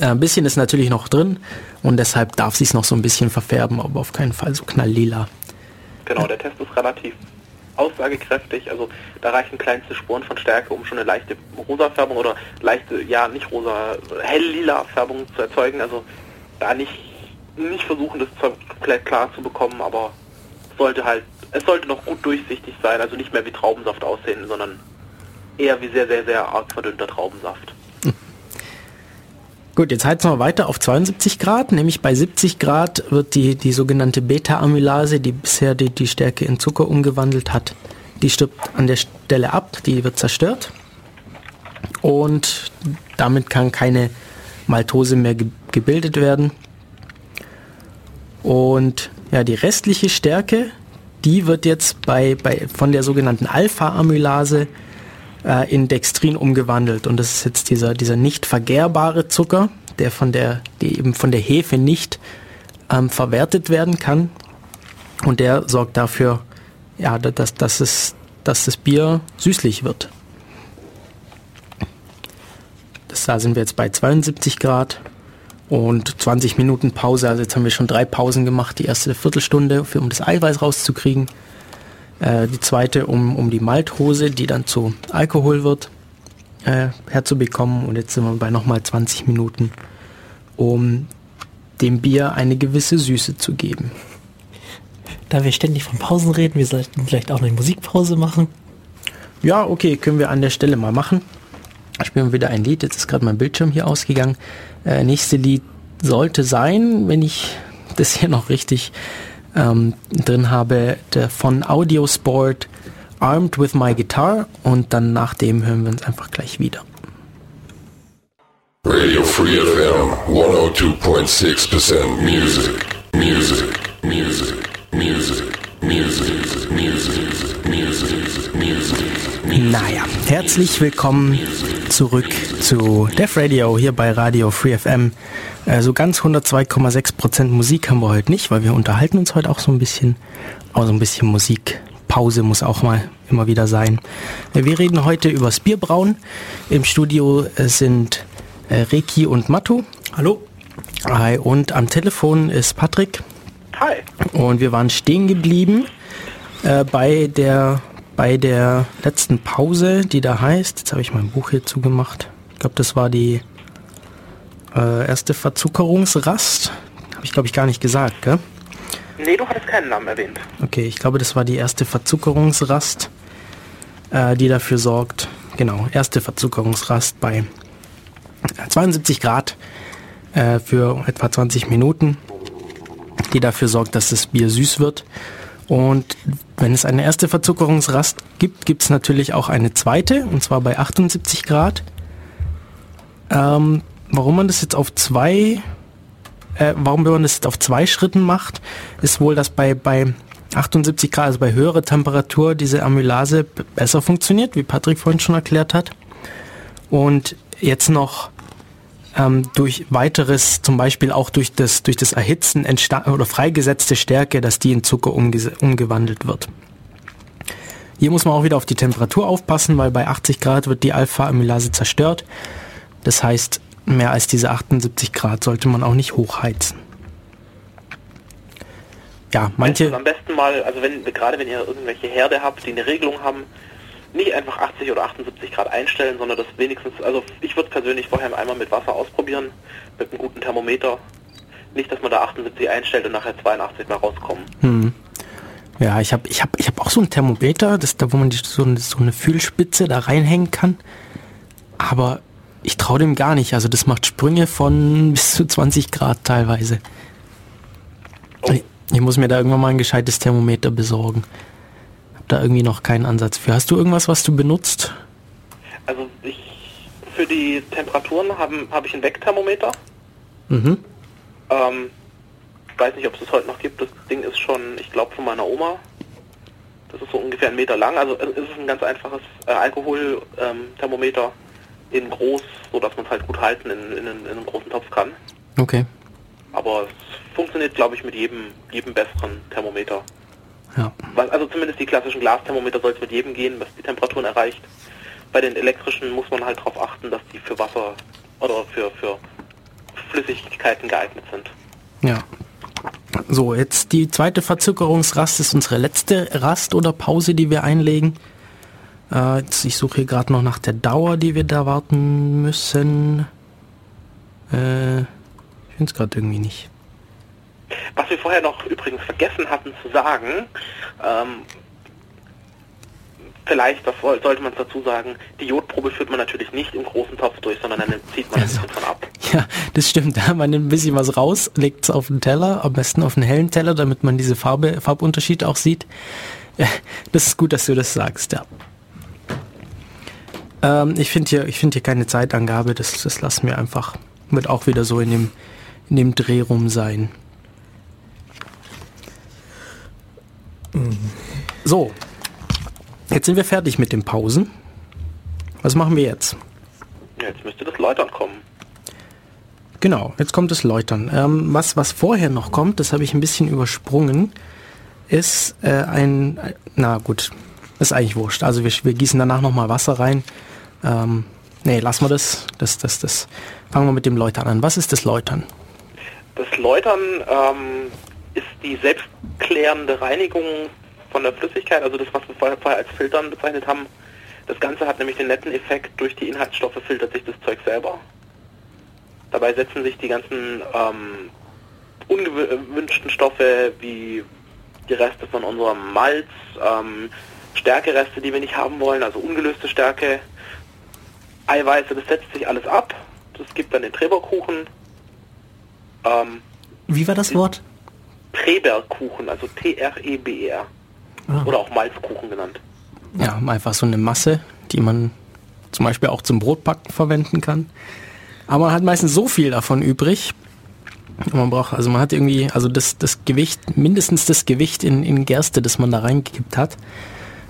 Äh, ein bisschen ist natürlich noch drin und deshalb darf sich noch so ein bisschen verfärben, aber auf keinen Fall so knalllila. Genau, der Test ist relativ aussagekräftig. Also da reichen kleinste Spuren von Stärke, um schon eine leichte rosa Färbung oder leichte, ja nicht rosa, hell-lila Färbung zu erzeugen. Also da nicht, nicht versuchen, das komplett klar zu bekommen, aber es sollte halt, es sollte noch gut durchsichtig sein, also nicht mehr wie Traubensaft aussehen, sondern eher wie sehr, sehr, sehr arg verdünnter Traubensaft. Gut, jetzt heizen wir weiter auf 72 Grad, nämlich bei 70 Grad wird die, die sogenannte Beta-Amylase, die bisher die, die Stärke in Zucker umgewandelt hat, die stirbt an der Stelle ab, die wird zerstört und damit kann keine Maltose mehr ge gebildet werden. Und ja, die restliche Stärke, die wird jetzt bei, bei, von der sogenannten Alpha-Amylase äh, in Dextrin umgewandelt. Und das ist jetzt dieser, dieser nicht vergärbare Zucker, der von der, die eben von der Hefe nicht ähm, verwertet werden kann. Und der sorgt dafür, ja, dass, dass, es, dass das Bier süßlich wird. Das, da sind wir jetzt bei 72 Grad und 20 Minuten Pause. Also jetzt haben wir schon drei Pausen gemacht. Die erste Viertelstunde, für, um das Eiweiß rauszukriegen. Äh, die zweite, um, um die Malthose, die dann zu Alkohol wird, äh, herzubekommen. Und jetzt sind wir bei nochmal 20 Minuten, um dem Bier eine gewisse Süße zu geben. Da wir ständig von Pausen reden, wir sollten vielleicht auch eine Musikpause machen. Ja, okay, können wir an der Stelle mal machen spielen wir wieder ein Lied. Jetzt ist gerade mein Bildschirm hier ausgegangen. Äh, nächste Lied sollte sein, wenn ich das hier noch richtig ähm, drin habe, der von Audiosport Armed with My Guitar und dann nach dem hören wir uns einfach gleich wieder. Radio Free FM 102.6% Music, Music, Music, Music, Music, Music, Music. Naja, herzlich willkommen zurück zu Def Radio hier bei Radio Free FM. So ganz 102,6% Musik haben wir heute nicht, weil wir unterhalten uns heute auch so ein bisschen. Aber so ein bisschen Musikpause muss auch mal immer wieder sein. Wir reden heute übers Bierbrauen. Im Studio sind äh, Reki und Matu. Hallo? Hi, und am Telefon ist Patrick. Hi. Und wir waren stehen geblieben äh, bei der bei der letzten Pause, die da heißt, jetzt habe ich mein Buch hier zugemacht. Ich glaube, das war die äh, erste Verzuckerungsrast. Habe ich glaube ich gar nicht gesagt, gell? Nee, du hattest keinen Namen erwähnt. Okay, ich glaube, das war die erste Verzuckerungsrast, äh, die dafür sorgt, genau, erste Verzuckerungsrast bei 72 Grad äh, für etwa 20 Minuten, die dafür sorgt, dass das Bier süß wird. Und wenn es eine erste Verzuckerungsrast gibt, gibt es natürlich auch eine zweite, und zwar bei 78 Grad. Ähm, warum man das jetzt auf zwei, äh, warum man das jetzt auf zwei Schritten macht, ist wohl, dass bei, bei 78 Grad, also bei höherer Temperatur, diese Amylase besser funktioniert, wie Patrick vorhin schon erklärt hat. Und jetzt noch ähm, durch weiteres, zum Beispiel auch durch das, durch das Erhitzen oder freigesetzte Stärke, dass die in Zucker umge umgewandelt wird. Hier muss man auch wieder auf die Temperatur aufpassen, weil bei 80 Grad wird die Alpha-Amylase zerstört. Das heißt, mehr als diese 78 Grad sollte man auch nicht hochheizen. Ja, manche, Also am besten mal, also wenn gerade wenn ihr irgendwelche Herde habt, die eine Regelung haben, nicht einfach 80 oder 78 Grad einstellen, sondern das wenigstens, also ich würde persönlich vorher einmal mit Wasser ausprobieren, mit einem guten Thermometer. Nicht, dass man da 78 einstellt und nachher 82 mal rauskommen. ja, ich habe ich hab, ich hab auch so ein Thermometer, das da, wo man die, so, eine, so eine Fühlspitze da reinhängen kann. Aber ich traue dem gar nicht. Also das macht Sprünge von bis zu 20 Grad teilweise. Oh. Ich, ich muss mir da irgendwann mal ein gescheites Thermometer besorgen. Da irgendwie noch keinen Ansatz für. Hast du irgendwas, was du benutzt? Also ich für die Temperaturen habe hab ich ein Weckthermometer. Mhm. Ähm, weiß nicht, ob es das heute noch gibt. Das Ding ist schon, ich glaube, von meiner Oma. Das ist so ungefähr einen Meter lang. Also es ist ein ganz einfaches äh, Alkoholthermometer in groß, so dass man es halt gut halten in, in, in einem großen Topf kann. Okay. Aber es funktioniert, glaube ich, mit jedem, jedem besseren Thermometer. Ja. Was, also zumindest die klassischen Glasthermometer soll es mit jedem gehen, was die Temperaturen erreicht. Bei den elektrischen muss man halt darauf achten, dass die für Wasser oder für, für Flüssigkeiten geeignet sind. Ja. So, jetzt die zweite Verzuckerungsrast ist unsere letzte Rast oder Pause, die wir einlegen. Äh, jetzt, ich suche hier gerade noch nach der Dauer, die wir da warten müssen. Äh, ich finde es gerade irgendwie nicht. Was wir vorher noch übrigens vergessen hatten zu sagen, ähm, vielleicht, das soll- sollte man dazu sagen, die Jodprobe führt man natürlich nicht im großen Topf durch, sondern dann zieht man ein Also. bisschen von ab. Ja, das stimmt. Da man nimmt ein bisschen was raus, legt es auf den Teller, am besten auf einen hellen Teller, damit man diese Farbe, Farbunterschied auch sieht. Ja, Das ist gut, dass du das sagst, ja. Ähm, ich finde hier, ich finde hier keine Zeitangabe, das, das lassen wir einfach. Wird auch wieder so in dem, in dem Dreh rum sein. So, jetzt sind wir fertig mit den Pausen. Was machen wir jetzt? Jetzt müsste das Läutern kommen. Genau, jetzt kommt das Läutern. Ähm, was, was vorher noch kommt, das habe ich ein bisschen übersprungen, ist äh, ein, na gut, ist eigentlich wurscht. Also wir, wir gießen danach nochmal Wasser rein. Ähm, nee, lassen wir das. Das, das, das. Fangen wir mit dem Läutern an. Was ist das Läutern? Das Läutern ähm, ist die selbstklärende Reinigung von der Flüssigkeit, also das, was wir vorher, vorher als Filtern bezeichnet haben. Das Ganze hat nämlich den netten Effekt, durch die Inhaltsstoffe filtert sich das Zeug selber. Dabei setzen sich die ganzen ähm, ungewünschten Stoffe wie die Reste von unserem Malz, ähm, Stärkereste, die wir nicht haben wollen, also ungelöste Stärke, Eiweiße, das setzt sich alles ab. Das gibt dann den Treberkuchen. Ähm, Wie war das Wort? Treberkuchen, also T-R-E-B-R. Ah. Oder auch Malzkuchen genannt. Ja, einfach so eine Masse, die man zum Beispiel auch zum Brotbacken verwenden kann. Aber man hat meistens so viel davon übrig. Man braucht, also man hat irgendwie, also das, das Gewicht, mindestens das Gewicht in, in Gerste, das man da reingekippt hat.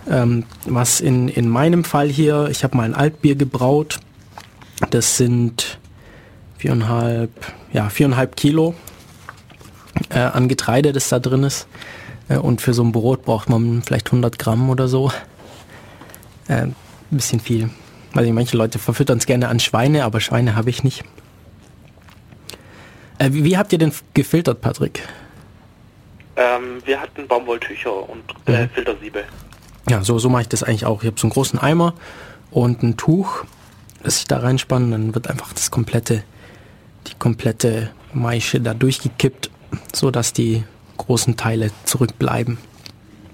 Ähm, was in, in meinem Fall hier, ich habe mal ein Altbier gebraut. Das sind viereinhalb, ja, viereinhalb Kilo äh, an Getreide, das da drin ist. Äh, und für so ein Brot braucht man vielleicht 100 Gramm oder so. Äh, ein bisschen viel. Also manche Leute verfüttern es gerne an Schweine, aber Schweine habe ich nicht. Äh, wie, wie habt ihr denn gefiltert, Patrick? Ähm, wir hatten Baumwolltücher und äh, Mhm. Filtersiebe. Ja, so, so mache ich das eigentlich auch. Ich habe so einen großen Eimer und ein Tuch, das ich da reinspanne. Dann wird einfach das komplette, die komplette Maische da durchgekippt, so dass die großen Teile zurückbleiben.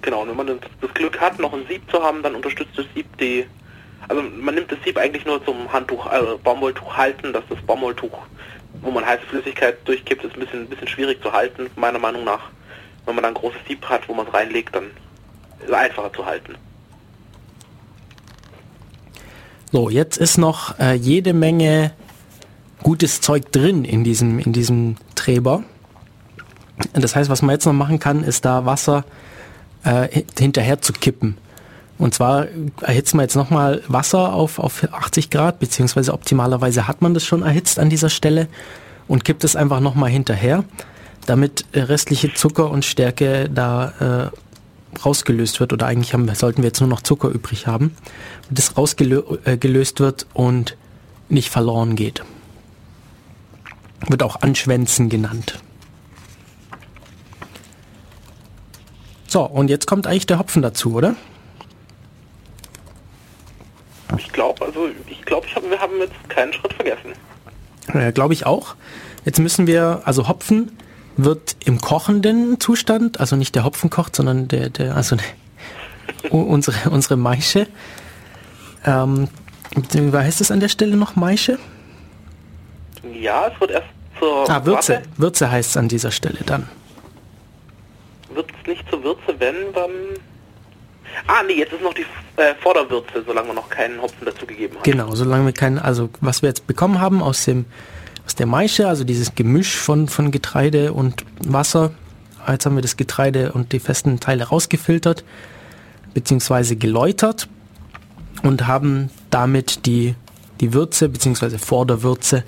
Genau, und wenn man das das Glück hat, noch ein Sieb zu haben, dann unterstützt das Sieb die... Also man nimmt das Sieb eigentlich nur zum Handtuch, also Baumwolltuch halten, dass das Baumwolltuch, wo man heiße Flüssigkeit durchkippt, ist ein bisschen, ein bisschen schwierig zu halten, meiner Meinung nach. Wenn man dann ein großes Sieb hat, wo man es reinlegt, dann ist es einfacher zu halten. So, jetzt ist noch äh, jede Menge gutes Zeug drin in diesem, in diesem Träber. Das heißt, was man jetzt noch machen kann, ist da Wasser äh, hi- hinterher zu kippen. Und zwar erhitzen wir jetzt nochmal Wasser auf, auf 80 Grad, beziehungsweise optimalerweise hat man das schon erhitzt an dieser Stelle und kippt es einfach nochmal hinterher, damit restliche Zucker und Stärke da äh, rausgelöst wird. Oder eigentlich haben, sollten wir jetzt nur noch Zucker übrig haben, das rausgelöst äh, wird und nicht verloren geht. Wird auch Anschwänzen genannt. So, und jetzt kommt eigentlich der Hopfen dazu, oder? Ich glaube, also ich glaube, hab, wir haben jetzt keinen Schritt vergessen. Ja, Glaube ich auch. Jetzt müssen wir, also Hopfen wird im kochenden Zustand, also nicht der Hopfen kocht, sondern der, der also unsere, unsere Maische. Ähm, wie heißt es an der Stelle noch Maische? Ja, es wird erst zur Ah, Würze. Warte, Würze heißt es an dieser Stelle dann. Wird es nicht zur Würze, wenn, dann... Ah, nee, jetzt ist noch die äh, Vorderwürze, solange man noch keinen Hopfen dazugegeben hat. Genau, solange wir keinen, also was wir jetzt bekommen haben aus dem aus der Maische, also dieses Gemisch von, von Getreide und Wasser. Jetzt haben wir das Getreide und die festen Teile rausgefiltert, beziehungsweise geläutert und haben damit die, die Würze, beziehungsweise Vorderwürze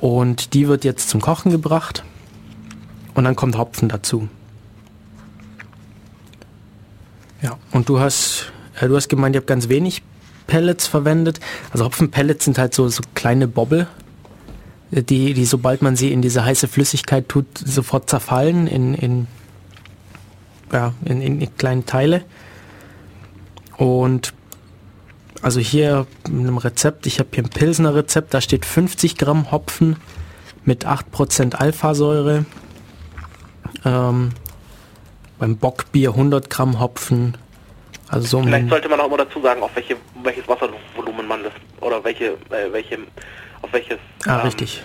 und die wird jetzt zum Kochen gebracht und dann kommt Hopfen dazu. Ja, und du hast, äh, du hast gemeint, ihr habt ganz wenig Pellets verwendet. Also Hopfenpellets sind halt so, so kleine Bobbel, die, die sobald man sie in diese heiße Flüssigkeit tut, sofort zerfallen in, in, ja, in, in kleine Teile. Und also hier in einem Rezept, ich habe hier ein Pilsner Rezept, da steht 50 Gramm Hopfen mit 8% Alphasäure. Ähm, beim Bockbier 100 Gramm Hopfen. Also so Vielleicht sollte man auch immer dazu sagen, auf welche, welches Wasservolumen man das oder welche, äh, welche auf welches. Ah, ähm, richtig.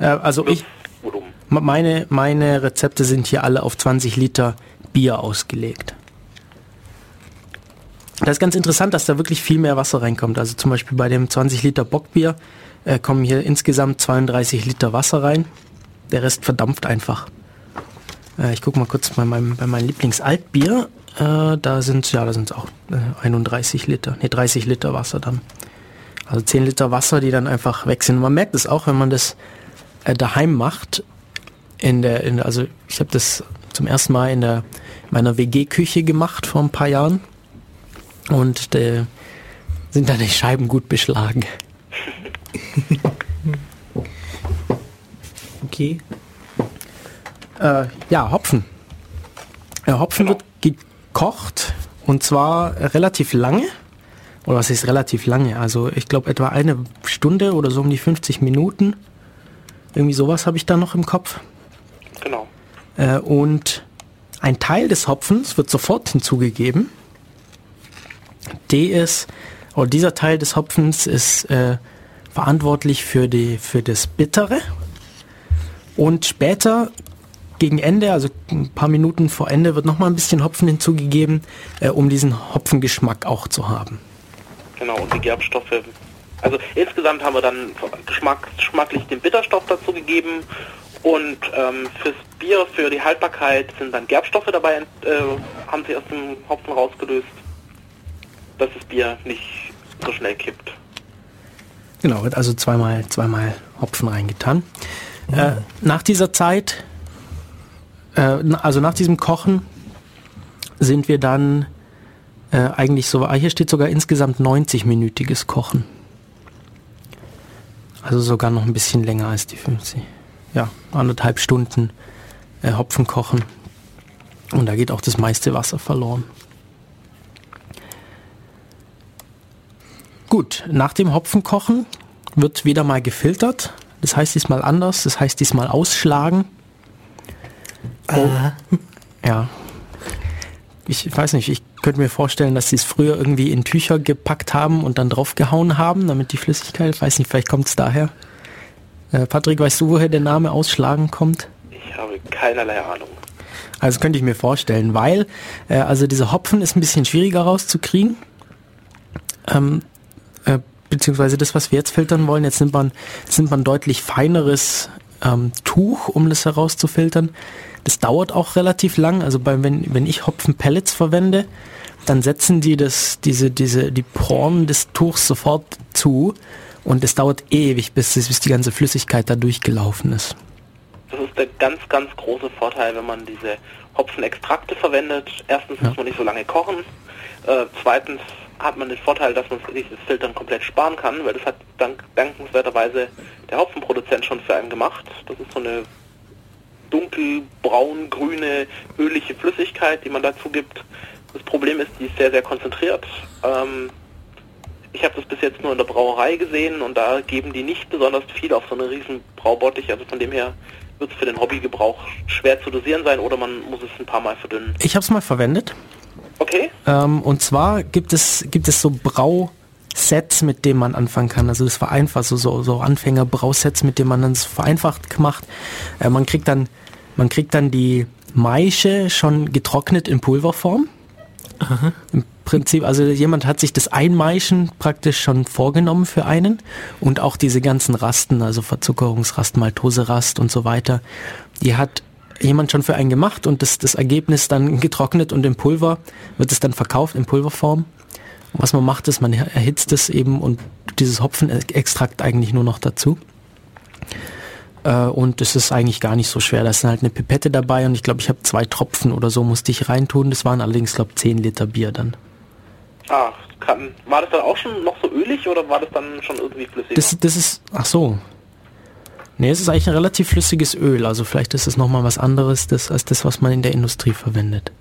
Äh, also ich. Meine, meine Rezepte sind hier alle auf 20 Liter Bier ausgelegt. Das ist ganz interessant, dass da wirklich viel mehr Wasser reinkommt. Also zum Beispiel bei dem 20 Liter Bockbier äh, kommen hier insgesamt 32 Liter Wasser rein. Der Rest verdampft einfach. Äh, ich gucke mal kurz bei meinem, bei meinem Lieblingsaltbier. Äh, da sind ja, da sind auch 31 äh, Liter, ne 30 Liter Wasser dann. Also 10 Liter Wasser, die dann einfach weg sind. Und man merkt es auch, wenn man das äh, daheim macht. In der, in also ich habe das zum ersten Mal in der meiner WG-Küche gemacht vor ein paar Jahren. Und äh, sind dann die Scheiben gut beschlagen. okay. Äh, ja, Hopfen. Ja, Hopfen genau. wird gekocht und zwar relativ lange. Oder was ist relativ lange? Also ich glaube etwa eine Stunde oder so um die 50 Minuten. Irgendwie sowas habe ich da noch im Kopf. Genau. Äh, und ein Teil des Hopfens wird sofort hinzugegeben. DS, oder dieser Teil des Hopfens ist äh, verantwortlich für, die, für das Bittere. Und später, gegen Ende, also ein paar Minuten vor Ende, wird nochmal ein bisschen Hopfen hinzugegeben, äh, um diesen Hopfengeschmack auch zu haben. Genau, und die Gerbstoffe. Also insgesamt haben wir dann Geschmack, geschmacklich den Bitterstoff dazu gegeben und ähm, fürs Bier, für die Haltbarkeit sind dann Gerbstoffe dabei, äh, haben sich aus dem Hopfen rausgelöst, dass das Bier nicht so schnell kippt. Genau, wird also zweimal, zweimal Hopfen reingetan. Mhm. Äh, nach dieser Zeit, äh, also nach diesem Kochen, sind wir dann äh, eigentlich so, ah, hier steht sogar insgesamt 90-minütiges Kochen. Also sogar noch ein bisschen länger als die 50. Ja, anderthalb Stunden äh, Hopfen kochen. Und da geht auch das meiste Wasser verloren. Gut, nach dem Hopfenkochen wird wieder mal gefiltert. Das heißt diesmal anders, das heißt diesmal ausschlagen. Oh. Ja. Ich weiß nicht, ich könnte mir vorstellen, dass sie es früher irgendwie in Tücher gepackt haben und dann draufgehauen haben, damit die Flüssigkeit, ich weiß nicht, vielleicht kommt es daher. Äh, Patrick, weißt du, woher der Name Ausschlagen kommt? Ich habe keinerlei Ahnung. Also könnte ich mir vorstellen, weil äh, also dieser Hopfen ist ein bisschen schwieriger rauszukriegen. Ähm, äh, beziehungsweise das, was wir jetzt filtern wollen, jetzt nimmt man, jetzt nimmt man deutlich feineres ähm, Tuch, um das herauszufiltern. Das dauert auch relativ lang. Also bei, wenn, wenn ich Hopfenpellets verwende, dann setzen die das, diese, diese, die Poren des Tuchs sofort zu und es dauert ewig, bis, bis die ganze Flüssigkeit da durchgelaufen ist. Das ist der ganz, ganz große Vorteil, wenn man diese Hopfenextrakte verwendet. Erstens ja. muss man nicht so lange kochen. Äh, zweitens hat man den Vorteil, dass man dieses Filtern komplett sparen kann, weil das hat dank, dankenswerterweise der Hopfenproduzent schon für einen gemacht. Das ist so eine dunkelbraun, grüne, ölige Flüssigkeit, die man dazu gibt. Das Problem ist, die ist sehr, sehr konzentriert. Ähm, ich habe das bis jetzt nur in der Brauerei gesehen und da geben die nicht besonders viel auf so eine riesen Braubottich. Also von dem her wird es für den Hobbygebrauch schwer zu dosieren sein oder man muss es ein paar Mal verdünnen. Ich habe es mal verwendet. Okay. Ähm, und zwar gibt es, gibt es so Brau... Sets, mit denen man anfangen kann. Also das vereinfacht, so, so, so Anfänger-Brausets, mit denen man dann vereinfacht macht. Äh, man kriegt dann man kriegt dann die Maische schon getrocknet in Pulverform. Im Prinzip, also jemand hat sich das Einmeischen praktisch schon vorgenommen für einen und auch diese ganzen Rasten, also Verzuckerungsrast, Maltoserast und so weiter, die hat jemand schon für einen gemacht und das, das Ergebnis dann getrocknet und im Pulver wird es dann verkauft in Pulverform. Und was man macht ist, man erhitzt es eben und dieses Hopfenextrakt eigentlich nur noch dazu. Äh, und es ist eigentlich gar nicht so schwer. Da ist halt eine Pipette dabei und ich glaube, ich habe zwei Tropfen oder so musste ich reintun. Das waren allerdings, glaube ich, 10 Liter Bier dann. Ah, kann, war das dann auch schon noch so ölig oder war das dann schon irgendwie flüssig? Das, das ist, ach so. Nee, es ist eigentlich ein relativ flüssiges Öl. Also vielleicht ist es nochmal was anderes das, als das, was man in der Industrie verwendet.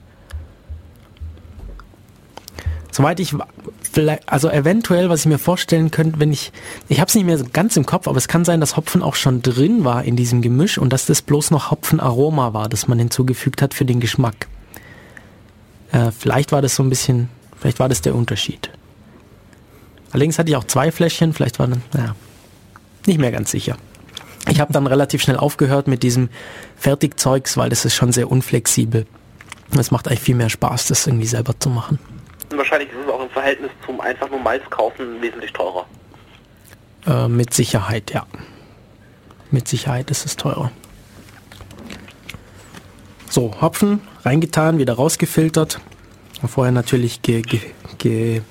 Soweit ich vielleicht, also eventuell, was ich mir vorstellen könnte, wenn ich, ich habe es nicht mehr so ganz im Kopf, aber es kann sein, dass Hopfen auch schon drin war in diesem Gemisch und dass das bloß noch Hopfenaroma war, das man hinzugefügt hat für den Geschmack. Äh, vielleicht war das so ein bisschen, vielleicht war das der Unterschied. Allerdings hatte ich auch zwei Fläschchen, vielleicht war dann, naja, nicht mehr ganz sicher. Ich habe dann relativ schnell aufgehört mit diesem Fertigzeugs, weil das ist schon sehr unflexibel. Es macht eigentlich viel mehr Spaß, das irgendwie selber zu machen. Und wahrscheinlich ist es auch im Verhältnis zum einfach nur Malz kaufen wesentlich teurer. Äh, mit Sicherheit, ja. Mit Sicherheit ist es teurer. So, Hopfen reingetan, wieder rausgefiltert. Vorher natürlich ge, ge, ge,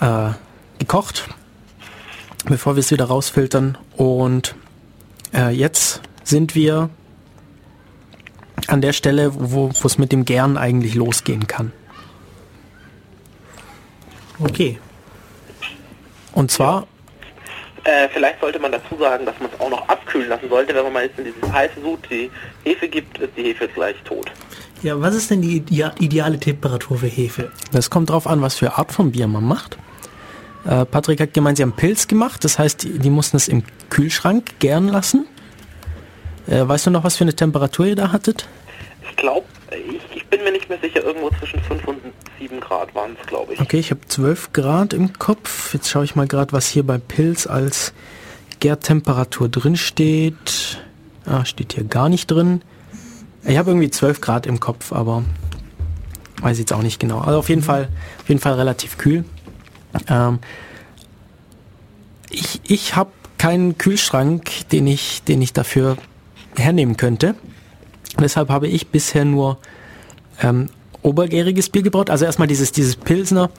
äh, gekocht, bevor wir es wieder rausfiltern. Und äh, jetzt sind wir an der Stelle, wo es mit dem Gern eigentlich losgehen kann. Okay. Und zwar, Äh, vielleicht sollte man dazu sagen, dass man es auch noch abkühlen lassen sollte. Wenn man mal jetzt in dieses heiße Sud die Hefe gibt, ist die Hefe gleich tot. Ja, was ist denn die ide- ideale Temperatur für Hefe? das kommt drauf an, was für Art von Bier man macht. Äh, Patrick hat gemeint, sie haben Pilz gemacht, das heißt, die, die mussten es im Kühlschrank gären lassen. Äh, weißt du noch, was für eine Temperatur ihr da hattet? Ich glaube, ich bin mir nicht mehr sicher, irgendwo zwischen 5 und 7 Grad waren es, glaube ich. Okay, ich habe 12 Grad im Kopf. Jetzt schaue ich mal gerade, was hier bei Pilz als Gärtemperatur drin steht. Ah, steht hier gar nicht drin. Ich habe irgendwie 12 Grad im Kopf, aber weiß jetzt auch nicht genau. Also auf jeden Fall, auf jeden Fall relativ kühl. Ähm, ich ich habe keinen Kühlschrank, den ich, den ich dafür hernehmen könnte. Deshalb habe ich bisher nur ähm, obergäriges Bier gebraut. Also erstmal dieses, dieses Pilsner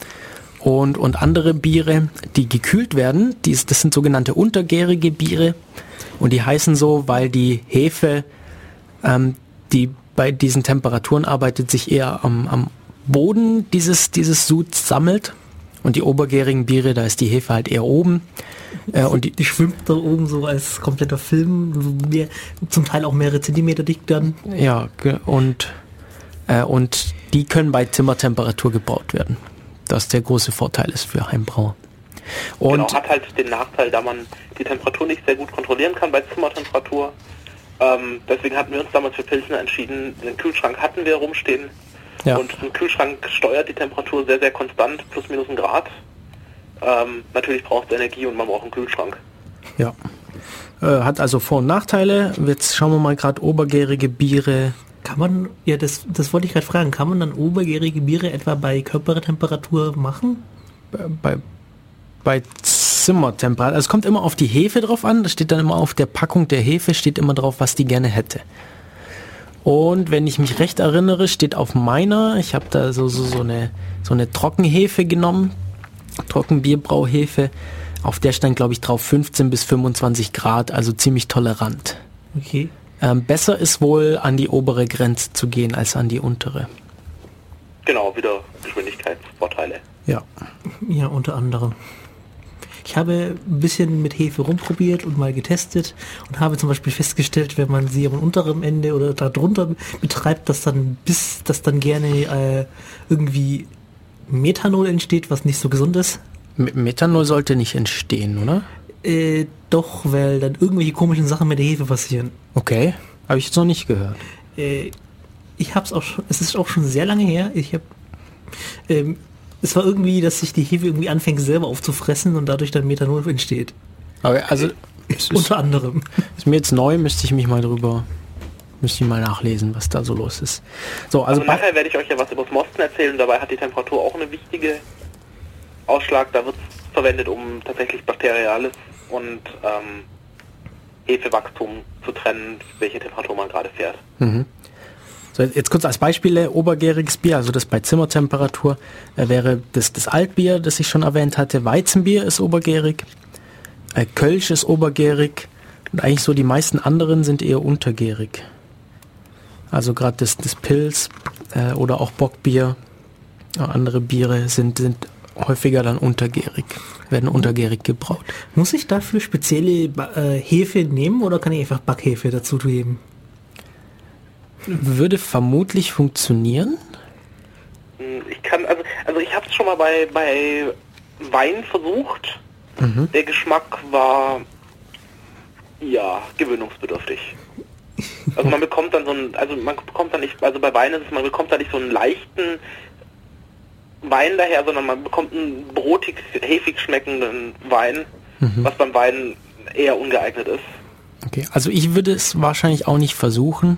und, und andere Biere, die gekühlt werden. Dies, das sind sogenannte untergärige Biere. Und die heißen so, weil die Hefe, ähm, die bei diesen Temperaturen arbeitet, sich eher am, am Boden dieses, dieses Suds sammelt. Und die obergärigen Biere, da ist die Hefe halt eher oben. Äh, und die, Die schwimmt da oben so als kompletter Film, mehr, zum Teil auch mehrere Zentimeter dick dann. Ja, und, äh, und die können bei Zimmertemperatur gebraut werden. Das der große Vorteil ist für Heimbrauer. Und genau, hat halt den Nachteil, da man die Temperatur nicht sehr gut kontrollieren kann bei Zimmertemperatur. Ähm, deswegen hatten wir uns damals für Pilsner entschieden, den Kühlschrank hatten wir rumstehen. Ja. Und ein Kühlschrank steuert die Temperatur sehr, sehr konstant, plus minus ein Grad. Ähm, natürlich braucht es Energie und man braucht einen Kühlschrank. ja, äh, hat also Vor- und Nachteile. Jetzt schauen wir mal gerade obergärige Biere. Kann man, ja, das, das wollte ich gerade fragen, kann man dann obergärige Biere etwa bei Körpertemperatur machen? Bei, bei Zimmertemperatur. Also es kommt immer auf die Hefe drauf an. Da steht dann immer auf der Packung der Hefe steht immer drauf, was die gerne hätte. Und wenn ich mich recht erinnere, steht auf meiner, ich habe da so, so, so, eine, so eine Trockenhefe genommen, Trockenbierbrauhefe, auf der stand glaube ich drauf 15 bis 25 Grad, also ziemlich tolerant. Okay. Ähm, besser ist wohl an die obere Grenze zu gehen als an die untere. Genau, wieder Geschwindigkeitsvorteile. Ja. Ja, unter anderem. Ich habe ein bisschen mit Hefe rumprobiert und mal getestet und habe zum Beispiel festgestellt, wenn man sie am unteren Ende oder darunter betreibt, dass dann bis, dass dann gerne äh, irgendwie Methanol entsteht, was nicht so gesund ist. Methanol sollte nicht entstehen, oder? Äh, doch, weil dann irgendwelche komischen Sachen mit der Hefe passieren. Okay. Habe ich jetzt noch nicht gehört. Äh, ich hab's auch schon, es ist auch schon sehr lange her. Ich habe, ähm, es war irgendwie, dass sich die Hefe irgendwie anfängt selber aufzufressen und dadurch dann Methanol entsteht. Aber also es ist, Unter anderem. ist mir jetzt neu, müsste ich mich mal drüber Müsste ich mal nachlesen, was da so los ist. So, Also, also, bei- nachher werde ich euch ja was über das Mosten erzählen. Dabei hat die Temperatur auch eine wichtige Ausschlag. Da wird es verwendet, um tatsächlich Bakteriales und ähm, Hefewachstum zu trennen, welche Temperatur man gerade fährt. So, jetzt kurz als Beispiele, obergäriges Bier, also das bei Zimmertemperatur, äh, wäre das, das Altbier, das ich schon erwähnt hatte. Weizenbier ist obergärig, äh, Kölsch ist obergärig und eigentlich so die meisten anderen sind eher untergärig. Also gerade das, das Pilz äh, oder auch Bockbier, andere Biere sind, sind häufiger dann untergärig, werden untergärig gebraut. Muss ich dafür spezielle äh, Hefe nehmen oder kann ich einfach Backhefe dazu geben? Würde vermutlich funktionieren. Hm, Ich kann, also, also ich habe es schon mal bei, bei Wein versucht. Der Geschmack war ja gewöhnungsbedürftig. Also man bekommt dann so einen, also man bekommt dann nicht, also bei Wein ist es, man bekommt da nicht so einen leichten Wein daher, sondern man bekommt einen brotig, hefig schmeckenden Wein, was beim Wein eher ungeeignet ist. Okay, also ich würde es wahrscheinlich auch nicht versuchen.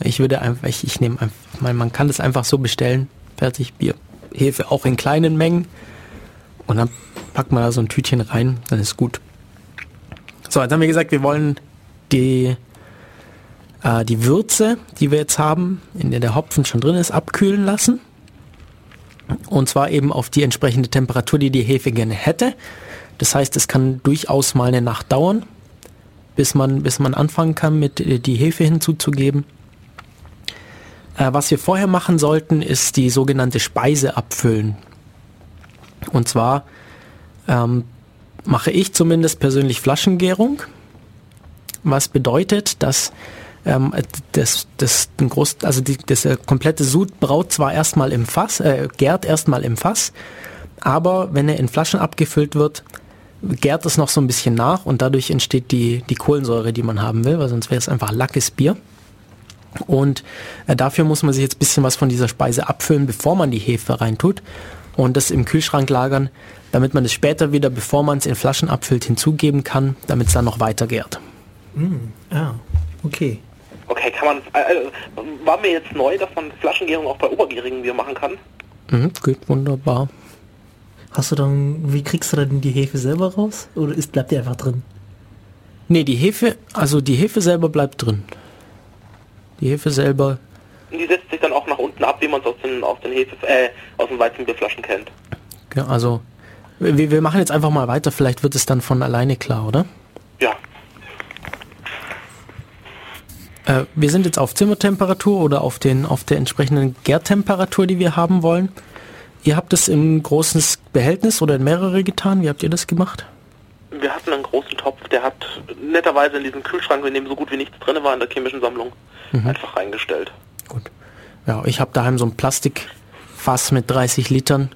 Ich würde einfach, ich, ich nehme einfach, meine, man kann das einfach so bestellen, fertig, Bier, Hefe auch in kleinen Mengen und dann packt man da so ein Tütchen rein, dann ist gut. So, jetzt haben wir gesagt, wir wollen die, äh, die Würze, die wir jetzt haben, in der der Hopfen schon drin ist, abkühlen lassen. Und zwar eben auf die entsprechende Temperatur, die die Hefe gerne hätte. Das heißt, es kann durchaus mal eine Nacht dauern, bis man, bis man anfangen kann, mit äh, die Hefe hinzuzugeben. Äh, was wir vorher machen sollten, ist die sogenannte Speise abfüllen. Und zwar ähm, mache ich zumindest persönlich Flaschengärung, was bedeutet, dass ähm, das, das, ein Groß, also die, das äh, komplette Sud braut zwar erstmal im Fass, äh, gärt erstmal im Fass, aber wenn er in Flaschen abgefüllt wird, gärt es noch so ein bisschen nach und dadurch entsteht die, die Kohlensäure, die man haben will, weil sonst wäre es einfach lackes Bier. Und äh, dafür muss man sich jetzt ein bisschen was von dieser Speise abfüllen, bevor man die Hefe reintut und das im Kühlschrank lagern, damit man es später wieder, bevor man es in Flaschen abfüllt, hinzugeben kann, damit es dann noch weiter gärt. Ah, okay. Okay, kann man, äh, war mir jetzt neu, dass man Flaschengärung auch bei obergärigen Bier machen kann? Mhm, geht wunderbar. Hast du dann, wie kriegst du dann die Hefe selber raus? Oder ist, bleibt die einfach drin? Nee, die Hefe, also die Hefe selber bleibt drin. Die Hefe selber, Und die setzt sich dann auch nach unten ab, wie man es aus den, aus den Hefe, äh, aus den Weizenbierflaschen kennt. ja, also wir, wir machen jetzt einfach mal weiter, vielleicht wird es dann von alleine klar, oder? Ja. Äh, wir sind jetzt auf Zimmertemperatur oder auf, den, auf der entsprechenden Gärtemperatur, die wir haben wollen. Ihr habt es im großen Behältnis oder in mehrere getan. Wie habt ihr das gemacht? Wir hatten einen großen Topf, der hat netterweise in diesem Kühlschrank, in dem so gut wie nichts drin war in der chemischen Sammlung, einfach reingestellt. Gut. Ja, ich habe daheim so ein Plastikfass mit 30 Litern.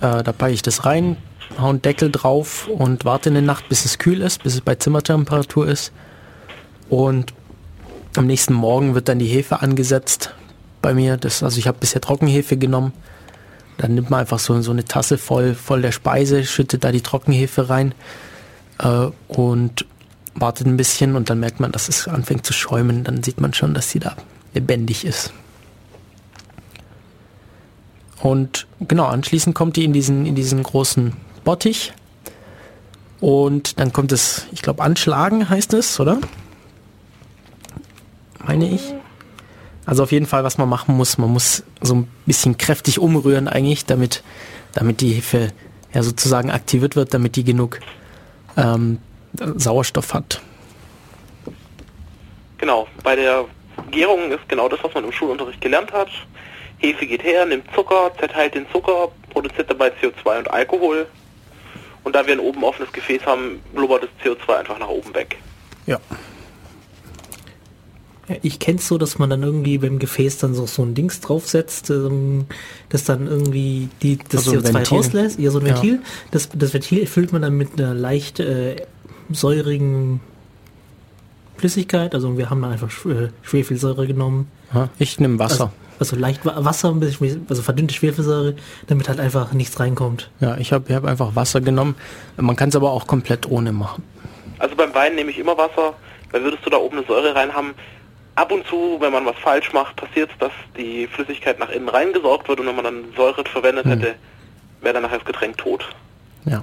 Äh, da packe ich das rein, hau einen Deckel drauf und warte eine Nacht, bis es kühl ist, bis es bei Zimmertemperatur ist. Und am nächsten Morgen wird dann die Hefe angesetzt bei mir. Das, also ich habe bisher Trockenhefe genommen. Dann nimmt man einfach so, so eine Tasse voll, voll der Speise, schüttet da die Trockenhefe rein äh, und wartet ein bisschen und dann merkt man, dass es anfängt zu schäumen. Dann sieht man schon, dass sie da lebendig ist. Und genau, anschließend kommt die in diesen, in diesen großen Bottich. Und dann kommt es, ich glaube, anschlagen heißt es, oder? Meine ich. Also auf jeden Fall, was man machen muss, man muss so ein bisschen kräftig umrühren eigentlich, damit, damit die Hefe ja sozusagen aktiviert wird, damit die genug ähm, Sauerstoff hat. Genau, bei der Gärung ist genau das, was man im Schulunterricht gelernt hat. Hefe geht her, nimmt Zucker, zerteilt den Zucker, produziert dabei CO2 und Alkohol. Und da wir ein oben offenes Gefäß haben, blubbert das CO2 einfach nach oben weg. Ja. Ja, ich kenn's so, dass man dann irgendwie beim Gefäß dann so, so ein Dings draufsetzt, ähm, das dann irgendwie die, das Also ein CO2 Ventil. rauslässt. Ja, so ein Ja. Ventil. Das, das Ventil füllt man dann mit einer leicht äh, säurigen Flüssigkeit. Also wir haben dann einfach äh, Schwefelsäure genommen. Ja, Ich nehme Wasser. Also, also leicht Wa- Wasser, also verdünnte Schwefelsäure, damit halt einfach nichts reinkommt. Ja, ich habe ich hab einfach Wasser genommen. Man kann es aber auch komplett ohne machen. Also beim Wein nehme ich immer Wasser, weil würdest du da oben eine Säure rein haben, ab und zu, wenn man was falsch macht, passiert es, dass die Flüssigkeit nach innen reingesaugt wird und wenn man dann Säure verwendet hätte, wäre dann nachher das Getränk tot. Ja.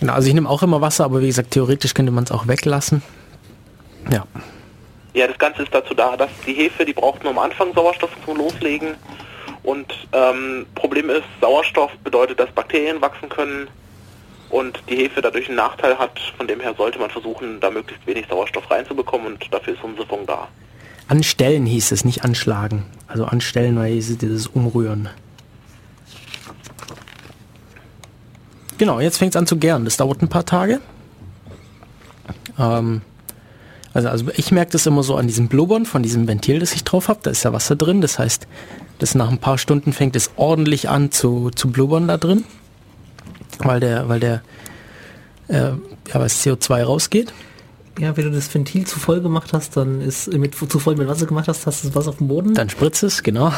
Genau, also ich nehme auch immer Wasser, aber wie gesagt, theoretisch könnte man es auch weglassen. Ja. Ja, das Ganze ist dazu da, dass die Hefe, die braucht nur am Anfang Sauerstoff zum Loslegen. Und ähm, Problem ist, Sauerstoff bedeutet, dass Bakterien wachsen können und die Hefe dadurch einen Nachteil hat. Von dem her sollte man versuchen, da möglichst wenig Sauerstoff reinzubekommen und dafür ist Umsiffung da. Anstellen hieß es, nicht anschlagen. Also anstellen, es dieses Umrühren. Genau, jetzt fängt es an zu gären. Das dauert ein paar Tage. Ähm, also, also ich merke das immer so an diesem Blubbern von diesem Ventil, das ich drauf habe. Da ist ja Wasser drin. Das heißt, das nach ein paar Stunden fängt es ordentlich an zu, zu blubbern da drin. Weil der, weil der äh, ja, weil das CO2 rausgeht. Ja, wenn du das Ventil zu voll gemacht hast, dann ist mit zu voll mit Wasser gemacht hast, hast du das Wasser auf dem Boden. Dann spritzt es, genau.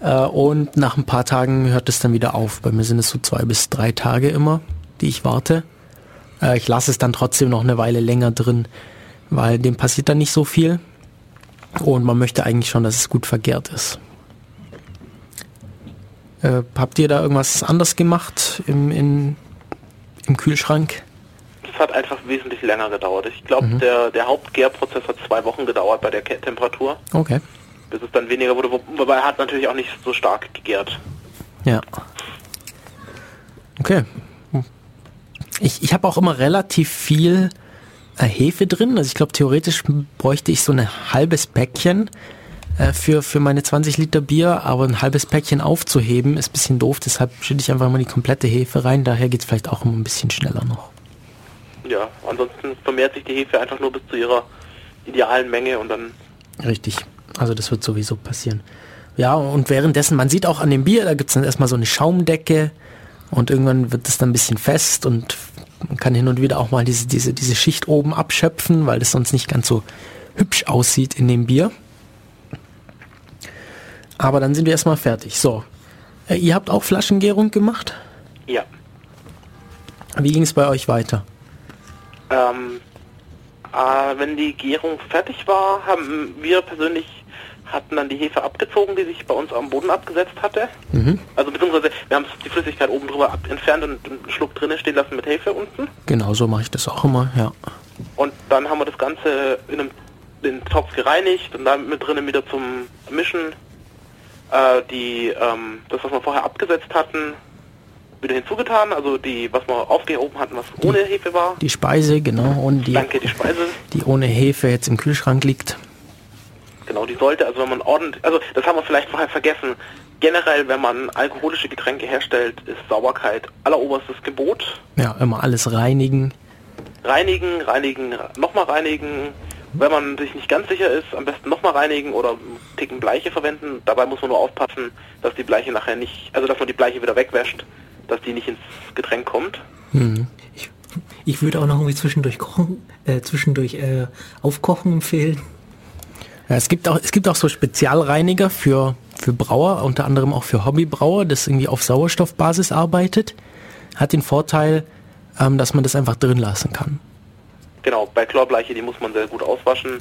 Äh, und nach ein paar Tagen hört es dann wieder auf. Bei mir sind es so zwei bis drei Tage immer, die ich warte. Äh, ich lasse es dann trotzdem noch eine Weile länger drin, weil dem passiert dann nicht so viel. Und man möchte eigentlich schon, dass es gut vergärt ist. Äh, habt ihr da irgendwas anders gemacht im, in, im Kühlschrank? Das hat einfach wesentlich länger gedauert. Ich glaube, der, der Hauptgärprozess hat zwei Wochen gedauert bei der Temperatur, Okay. bis es dann weniger wurde. Wo- Wobei er hat natürlich auch nicht so stark gegärt. Ja. Okay. Ich, ich habe auch immer relativ viel äh, Hefe drin. Also ich glaube, theoretisch bräuchte ich so ein halbes Päckchen äh, für, für meine 20 Liter Bier, aber ein halbes Päckchen aufzuheben ist ein bisschen doof, deshalb schütte ich einfach mal die komplette Hefe rein. Daher geht es vielleicht auch immer ein bisschen schneller noch. Ja, ansonsten vermehrt sich die Hefe einfach nur bis zu ihrer idealen Menge und dann Richtig. Also das wird sowieso passieren. Ja, und währenddessen, man sieht auch an dem Bier, da gibt es dann erstmal so eine Schaumdecke und irgendwann wird es dann ein bisschen fest und man kann hin und wieder auch mal diese, diese, diese Schicht oben abschöpfen, weil das sonst nicht ganz so hübsch aussieht in dem Bier. Aber dann sind wir erstmal fertig. So. Äh, ihr habt auch Flaschengärung gemacht? ja. Wie ging es bei euch weiter? Ähm, äh, wenn die Gärung fertig war, haben wir persönlich hatten dann die Hefe abgezogen, die sich bei uns am Boden abgesetzt hatte. Also beziehungsweise wir haben die Flüssigkeit oben drüber ab entfernt und einen Schluck drinnen stehen lassen mit Hefe unten. Genau so mache ich das auch immer, ja. Und dann haben wir das Ganze in einem den Topf gereinigt und dann mit drinnen wieder zum Mischen äh, die ähm, das, was wir vorher abgesetzt hatten, wieder hinzugetan. Also die, was wir aufgehoben hatten, was ohne Hefe war. Die Speise, genau, und die, Danke, die Speise. die ohne Hefe jetzt im Kühlschrank liegt. Genau, die sollte, also wenn man ordentlich, also das haben wir vielleicht vorher vergessen. Generell, wenn man alkoholische Getränke herstellt, ist Sauberkeit alleroberstes Gebot. Ja, immer alles reinigen. Reinigen, reinigen, nochmal reinigen. Wenn man sich nicht ganz sicher ist, am besten nochmal reinigen oder einen Ticken Bleiche verwenden. Dabei muss man nur aufpassen, dass die Bleiche nachher nicht, also dass man die Bleiche wieder wegwäscht, dass die nicht ins Getränk kommt. Ich, ich würde auch noch irgendwie zwischendurch kochen, äh, zwischendurch äh, aufkochen empfehlen. Ja, es gibt auch, es gibt auch so Spezialreiniger für, für Brauer, unter anderem auch für Hobbybrauer, das irgendwie auf Sauerstoffbasis arbeitet. Hat den Vorteil, ähm, dass man das einfach drin lassen kann. Genau, bei Chlorbleiche, die muss man sehr gut auswaschen.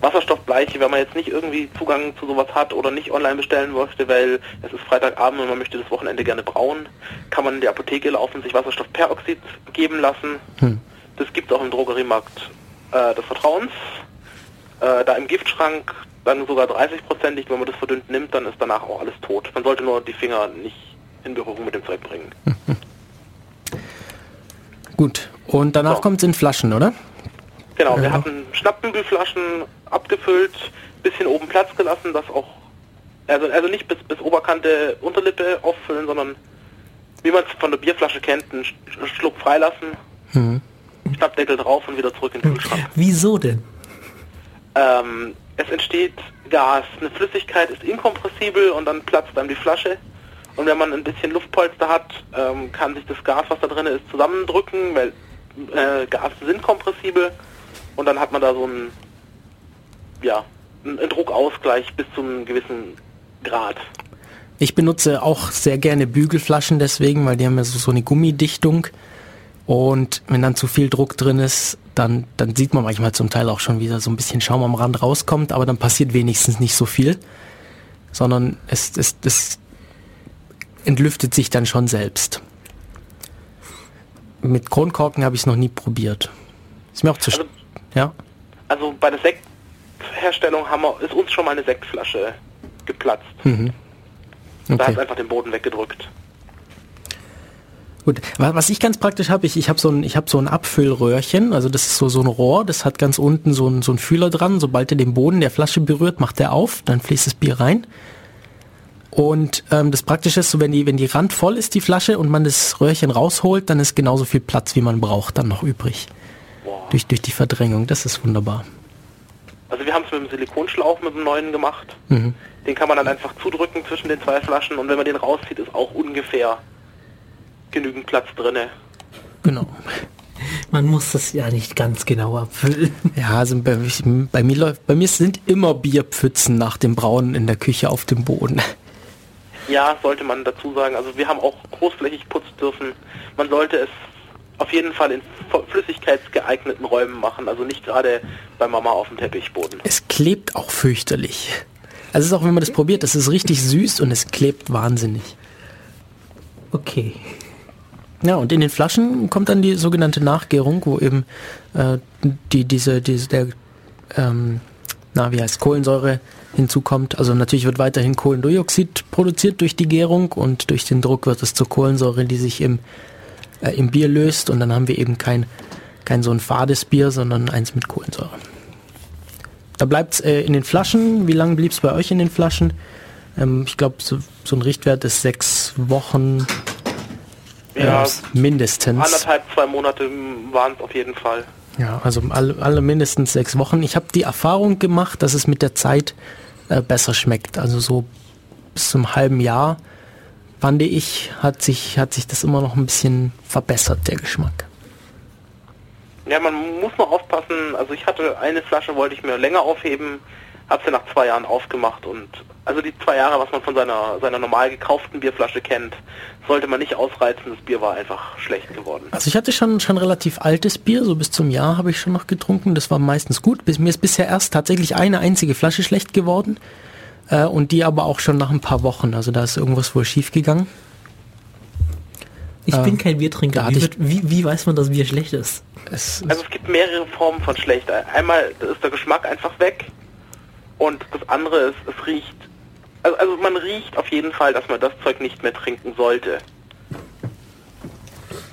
Wasserstoffbleiche, wenn man jetzt nicht irgendwie Zugang zu sowas hat oder nicht online bestellen möchte, weil es ist Freitagabend und man möchte das Wochenende gerne brauen, kann man in die Apotheke laufen, sich Wasserstoffperoxid geben lassen. Das gibt es auch im Drogeriemarkt äh, des Vertrauens. Äh, da im Giftschrank dann sogar 30-prozentig, wenn man das verdünnt nimmt, dann ist danach auch alles tot. Man sollte nur die Finger nicht in Berührung mit dem Zeug bringen. Gut. Und danach So. kommt es in Flaschen, oder? Genau, wir Ja. hatten Schnappbügelflaschen abgefüllt, bisschen oben Platz gelassen, das auch, also, also nicht bis, bis Oberkante Unterlippe auffüllen, sondern wie man es von der Bierflasche kennt, einen Sch- Schluck freilassen, Schnappdeckel drauf und wieder zurück in den Kühlschrank. Wieso denn? Ähm, es entsteht Gas, eine Flüssigkeit ist inkompressibel und dann platzt einem die Flasche. Und wenn man ein bisschen Luftpolster hat, ähm, kann sich das Gas, was da drin ist, zusammendrücken, weil äh, Gas sind kompressibel und dann hat man da so einen, ja, einen Druckausgleich bis zu einem gewissen Grad. Ich benutze auch sehr gerne Bügelflaschen deswegen, weil die haben ja so, so eine Gummidichtung. Und wenn dann zu viel Druck drin ist, dann, dann sieht man manchmal zum Teil auch schon wieder so ein bisschen Schaum am Rand rauskommt, aber dann passiert wenigstens nicht so viel, sondern es, es, es entlüftet sich dann schon selbst. Mit Kronkorken habe ich es noch nie probiert. Ist mir auch zu... Also- ja, Also bei der Sektherstellung haben wir, ist uns schon mal eine Sektflasche geplatzt. Da Hm, okay. hat einfach den Boden weggedrückt. Gut, wa- was ich ganz praktisch habe, ich, ich habe so ein, ich habe so ein Abfüllröhrchen, also das ist so, so ein Rohr, das hat ganz unten so ein, so ein Fühler dran, sobald er den Boden der Flasche berührt, macht er auf, dann fließt das Bier rein. Und ähm, das Praktische ist, so wenn die, wenn die Rand voll ist, die Flasche, und man das Röhrchen rausholt, dann ist genauso viel Platz, wie man braucht, dann noch übrig. Durch, durch die Verdrängung, das ist wunderbar. Also wir haben es mit dem Silikonschlauch mit dem neuen gemacht. Mhm. Den kann man dann einfach zudrücken zwischen den zwei Flaschen und wenn man den rauszieht, ist auch ungefähr genügend Platz drinne. Genau. Man muss das ja nicht ganz genau abfüllen. Ja, also bei, ich- bei mir läuft, bei mir sind immer Bierpfützen nach dem Brauen in der Küche auf dem Boden. Ja, sollte man dazu sagen. Also wir haben auch großflächig putzen dürfen. Man sollte es auf jeden Fall in flüssigkeitsgeeigneten Räumen machen. Also nicht gerade bei Mama auf dem Teppichboden. Es klebt auch fürchterlich. Also es ist auch, wenn man das probiert, das ist richtig süß und es klebt wahnsinnig. Okay. Ja, und in den Flaschen kommt dann die sogenannte Nachgärung, wo eben äh, die, diese, diese, der, ähm, na, wie heißt Kohlensäure hinzukommt. Also natürlich wird weiterhin Kohlendioxid produziert durch die Gärung und durch den Druck wird es zur Kohlensäure, die sich im, äh, im Bier löst und dann haben wir eben kein, kein so ein fades Bier, sondern eins mit Kohlensäure. Da bleibt's äh, in den Flaschen. Wie lange blieb's bei euch in den Flaschen? Ähm, ich glaube, so, so ein Richtwert ist sechs Wochen Ja, äh, mindestens. anderthalb, zwei Monate waren es auf jeden Fall. Ja, also alle, alle mindestens sechs Wochen. Ich habe die Erfahrung gemacht, dass es mit der Zeit äh, besser schmeckt. Also so bis zum halben Jahr, fand ich, hat sich, hat sich das immer noch ein bisschen verbessert, der Geschmack. Ja, man muss nur aufpassen. Also ich hatte eine Flasche, wollte ich mir länger aufheben, habe sie nach zwei Jahren aufgemacht und also die zwei Jahre, was man von seiner seiner normal gekauften Bierflasche kennt, sollte man nicht ausreizen. Das Bier war einfach schlecht geworden. Also ich hatte schon, schon relativ altes Bier, so bis zum Jahr habe ich schon noch getrunken. Das war meistens gut. Bis, mir ist bisher erst tatsächlich eine einzige Flasche schlecht geworden. Äh, und die aber auch schon nach ein paar Wochen. Also da ist irgendwas wohl schief gegangen. Ich Äh, bin kein Biertrinker. Wie, wird, wie, wie weiß man, dass Bier schlecht ist? Es, Also es gibt mehrere Formen von schlecht. Einmal ist der Geschmack einfach weg und das andere ist, es riecht. Also, also man riecht auf jeden Fall, dass man das Zeug nicht mehr trinken sollte.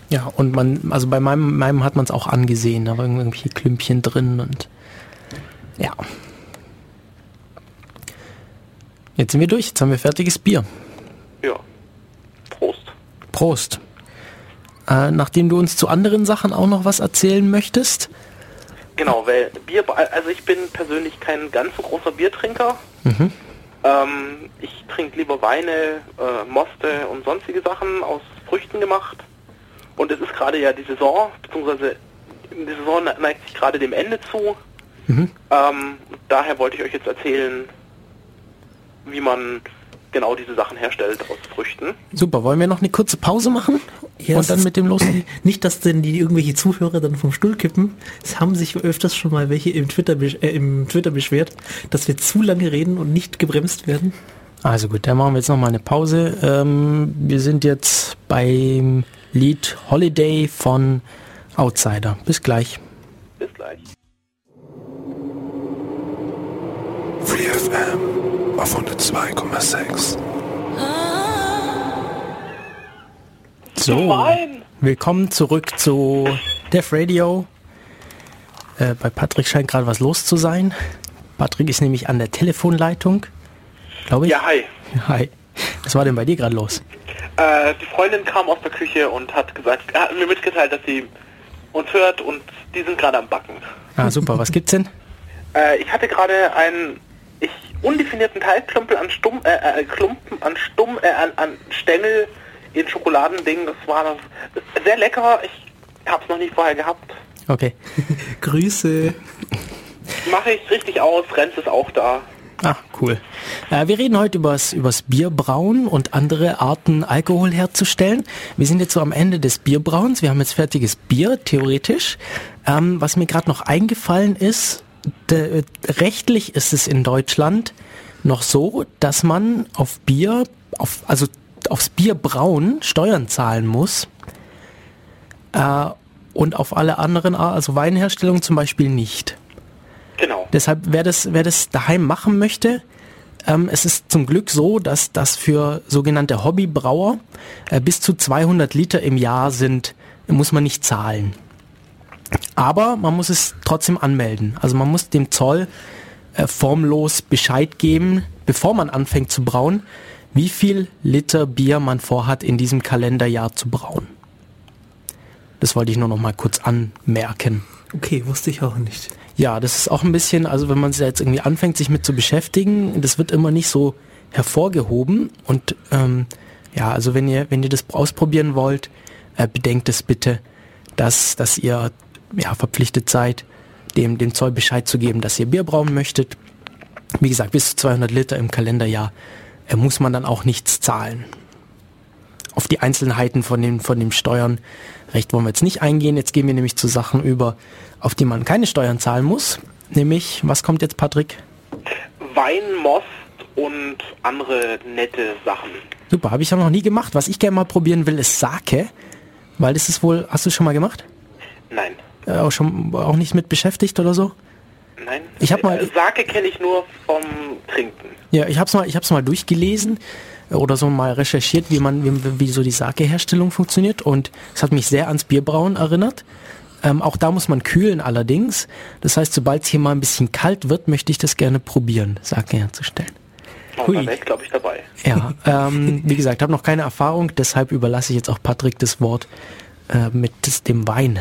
Ja, und man, also bei meinem, meinem hat man es auch angesehen, da waren irgendwelche Klümpchen drin und ja. Jetzt sind wir durch, jetzt haben wir fertiges Bier. Ja. Prost. Prost. Äh, nachdem du uns zu anderen Sachen auch noch was erzählen möchtest, Genau, weil Bier, also ich bin persönlich kein ganz so großer Biertrinker. Ähm, ich trinke lieber Weine, äh, Moste und sonstige Sachen aus Früchten gemacht. Und es ist gerade ja die Saison, beziehungsweise die Saison ne- neigt sich gerade dem Ende zu. Ähm, daher wollte ich euch jetzt erzählen, wie man genau diese Sachen herstellt aus Früchten. super, wollen wir noch eine kurze Pause machen Ja, und dann mit dem loslegen? Nicht, dass denn die irgendwelche Zuhörer dann vom Stuhl kippen. Es haben sich öfters schon mal welche im Twitter, äh, im Twitter beschwert, dass wir zu lange reden und nicht gebremst werden. Also gut, dann machen wir jetzt noch mal eine Pause. Ähm, wir sind jetzt beim Lied Holiday von Outsider. Bis gleich. Bis gleich. Free FM auf 102,6. So, willkommen zurück zu Def Radio. Äh, bei Patrick scheint gerade was los zu sein. Patrick ist nämlich an der Telefonleitung, glaube ich. Ja, hi. Hi. Was war denn bei dir gerade los? Äh, die Freundin kam aus der Küche und hat gesagt, er hat mir mitgeteilt, dass sie uns hört und die sind gerade am Backen. Ah, super. Was gibt's denn? Äh, ich hatte gerade einen ich, undefinierten Teigklumpen an Stumm, äh, äh, Klumpen an Stumm, äh, an, an Stängel in Schokoladending. Das war das, das sehr lecker. Ich habe es noch nie vorher gehabt. Okay. Grüße. Mache ich richtig aus. Renz ist auch da. Ah, cool. Äh, wir reden heute übers, übers Bierbrauen und andere Arten Alkohol herzustellen. Wir sind jetzt so am Ende des Bierbrauens. Wir haben jetzt fertiges Bier, theoretisch. Ähm, was mir gerade noch eingefallen ist, rechtlich ist es in Deutschland noch so, dass man auf Bier, auf, also aufs Bierbrauen Steuern zahlen muss. Äh, und auf alle anderen, also Weinherstellung zum Beispiel nicht. Genau. Deshalb, wer das, wer das daheim machen möchte, ähm, es ist zum Glück so, dass das für sogenannte Hobbybrauer äh, bis zu 200 Liter im Jahr sind, muss man nicht zahlen. Aber man muss es trotzdem anmelden. Also man muss dem Zoll äh, formlos Bescheid geben, bevor man anfängt zu brauen, wie viel Liter Bier man vorhat, in diesem Kalenderjahr zu brauen. Das wollte ich nur noch mal kurz anmerken. Okay, wusste ich auch nicht. Ja, das ist auch ein bisschen, also wenn man sich jetzt irgendwie anfängt, sich mit zu beschäftigen, das wird immer nicht so hervorgehoben. Und ähm, ja, also wenn ihr, wenn ihr das ausprobieren wollt, äh, bedenkt es bitte, dass, dass ihr ja, verpflichtet seid, dem, dem Zoll Bescheid zu geben, dass ihr Bier brauen möchtet. Wie gesagt, bis zu 200 Liter im Kalenderjahr äh, muss man dann auch nichts zahlen. Auf die Einzelheiten von den, von den Steuern recht wollen wir jetzt nicht eingehen. Jetzt gehen wir nämlich zu Sachen über, auf die man keine Steuern zahlen muss. Nämlich, was kommt jetzt, Patrick? Wein, Most und andere nette Sachen. Super, habe ich auch noch nie gemacht. Was ich gerne mal probieren will, ist Sake. Weil das ist wohl, hast du schon mal gemacht? Nein. Äh, auch schon auch nicht mit beschäftigt oder so? Nein. Ich hab mal- Äh, Sake kenne ich nur vom Trinken. Ja, ich habe es mal, ich hab's mal durchgelesen äh, oder so mal recherchiert, wie man, wie, wie so die Sake-Herstellung funktioniert und es hat mich sehr ans Bierbrauen erinnert. Ähm, auch da muss man kühlen allerdings. Das heißt, sobald es hier mal ein bisschen kalt wird, möchte ich das gerne probieren, Sake herzustellen. Oh, Hui. da wäre ich, glaube ich, dabei. Ja, ähm, wie gesagt, habe noch keine Erfahrung, deshalb überlasse ich jetzt auch Patrick das Wort äh, mit dem Wein.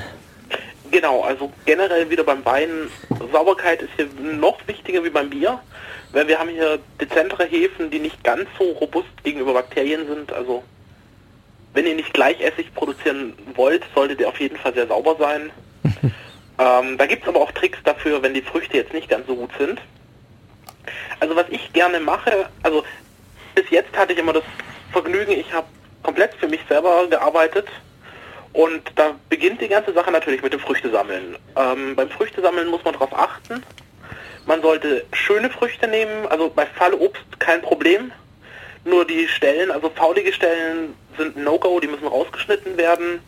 Genau, also generell wieder beim Wein, Sauberkeit ist hier noch wichtiger wie beim Bier, weil wir haben hier dezentere Hefen, die nicht ganz so robust gegenüber Bakterien sind. Also wenn ihr nicht gleich Essig produzieren wollt, solltet ihr auf jeden Fall sehr sauber sein. ähm, da gibt es aber auch Tricks dafür, wenn die Früchte jetzt nicht ganz so gut sind. Also was ich gerne mache, also bis jetzt hatte ich immer das Vergnügen, ich habe komplett für mich selber gearbeitet und da beginnt die ganze Sache natürlich mit dem Früchtesammeln. Ähm, beim Früchtesammeln muss man darauf achten. Man sollte schöne Früchte nehmen, also bei Fallobst kein Problem. Nur die Stellen, also faulige Stellen sind No-Go, die müssen rausgeschnitten werden.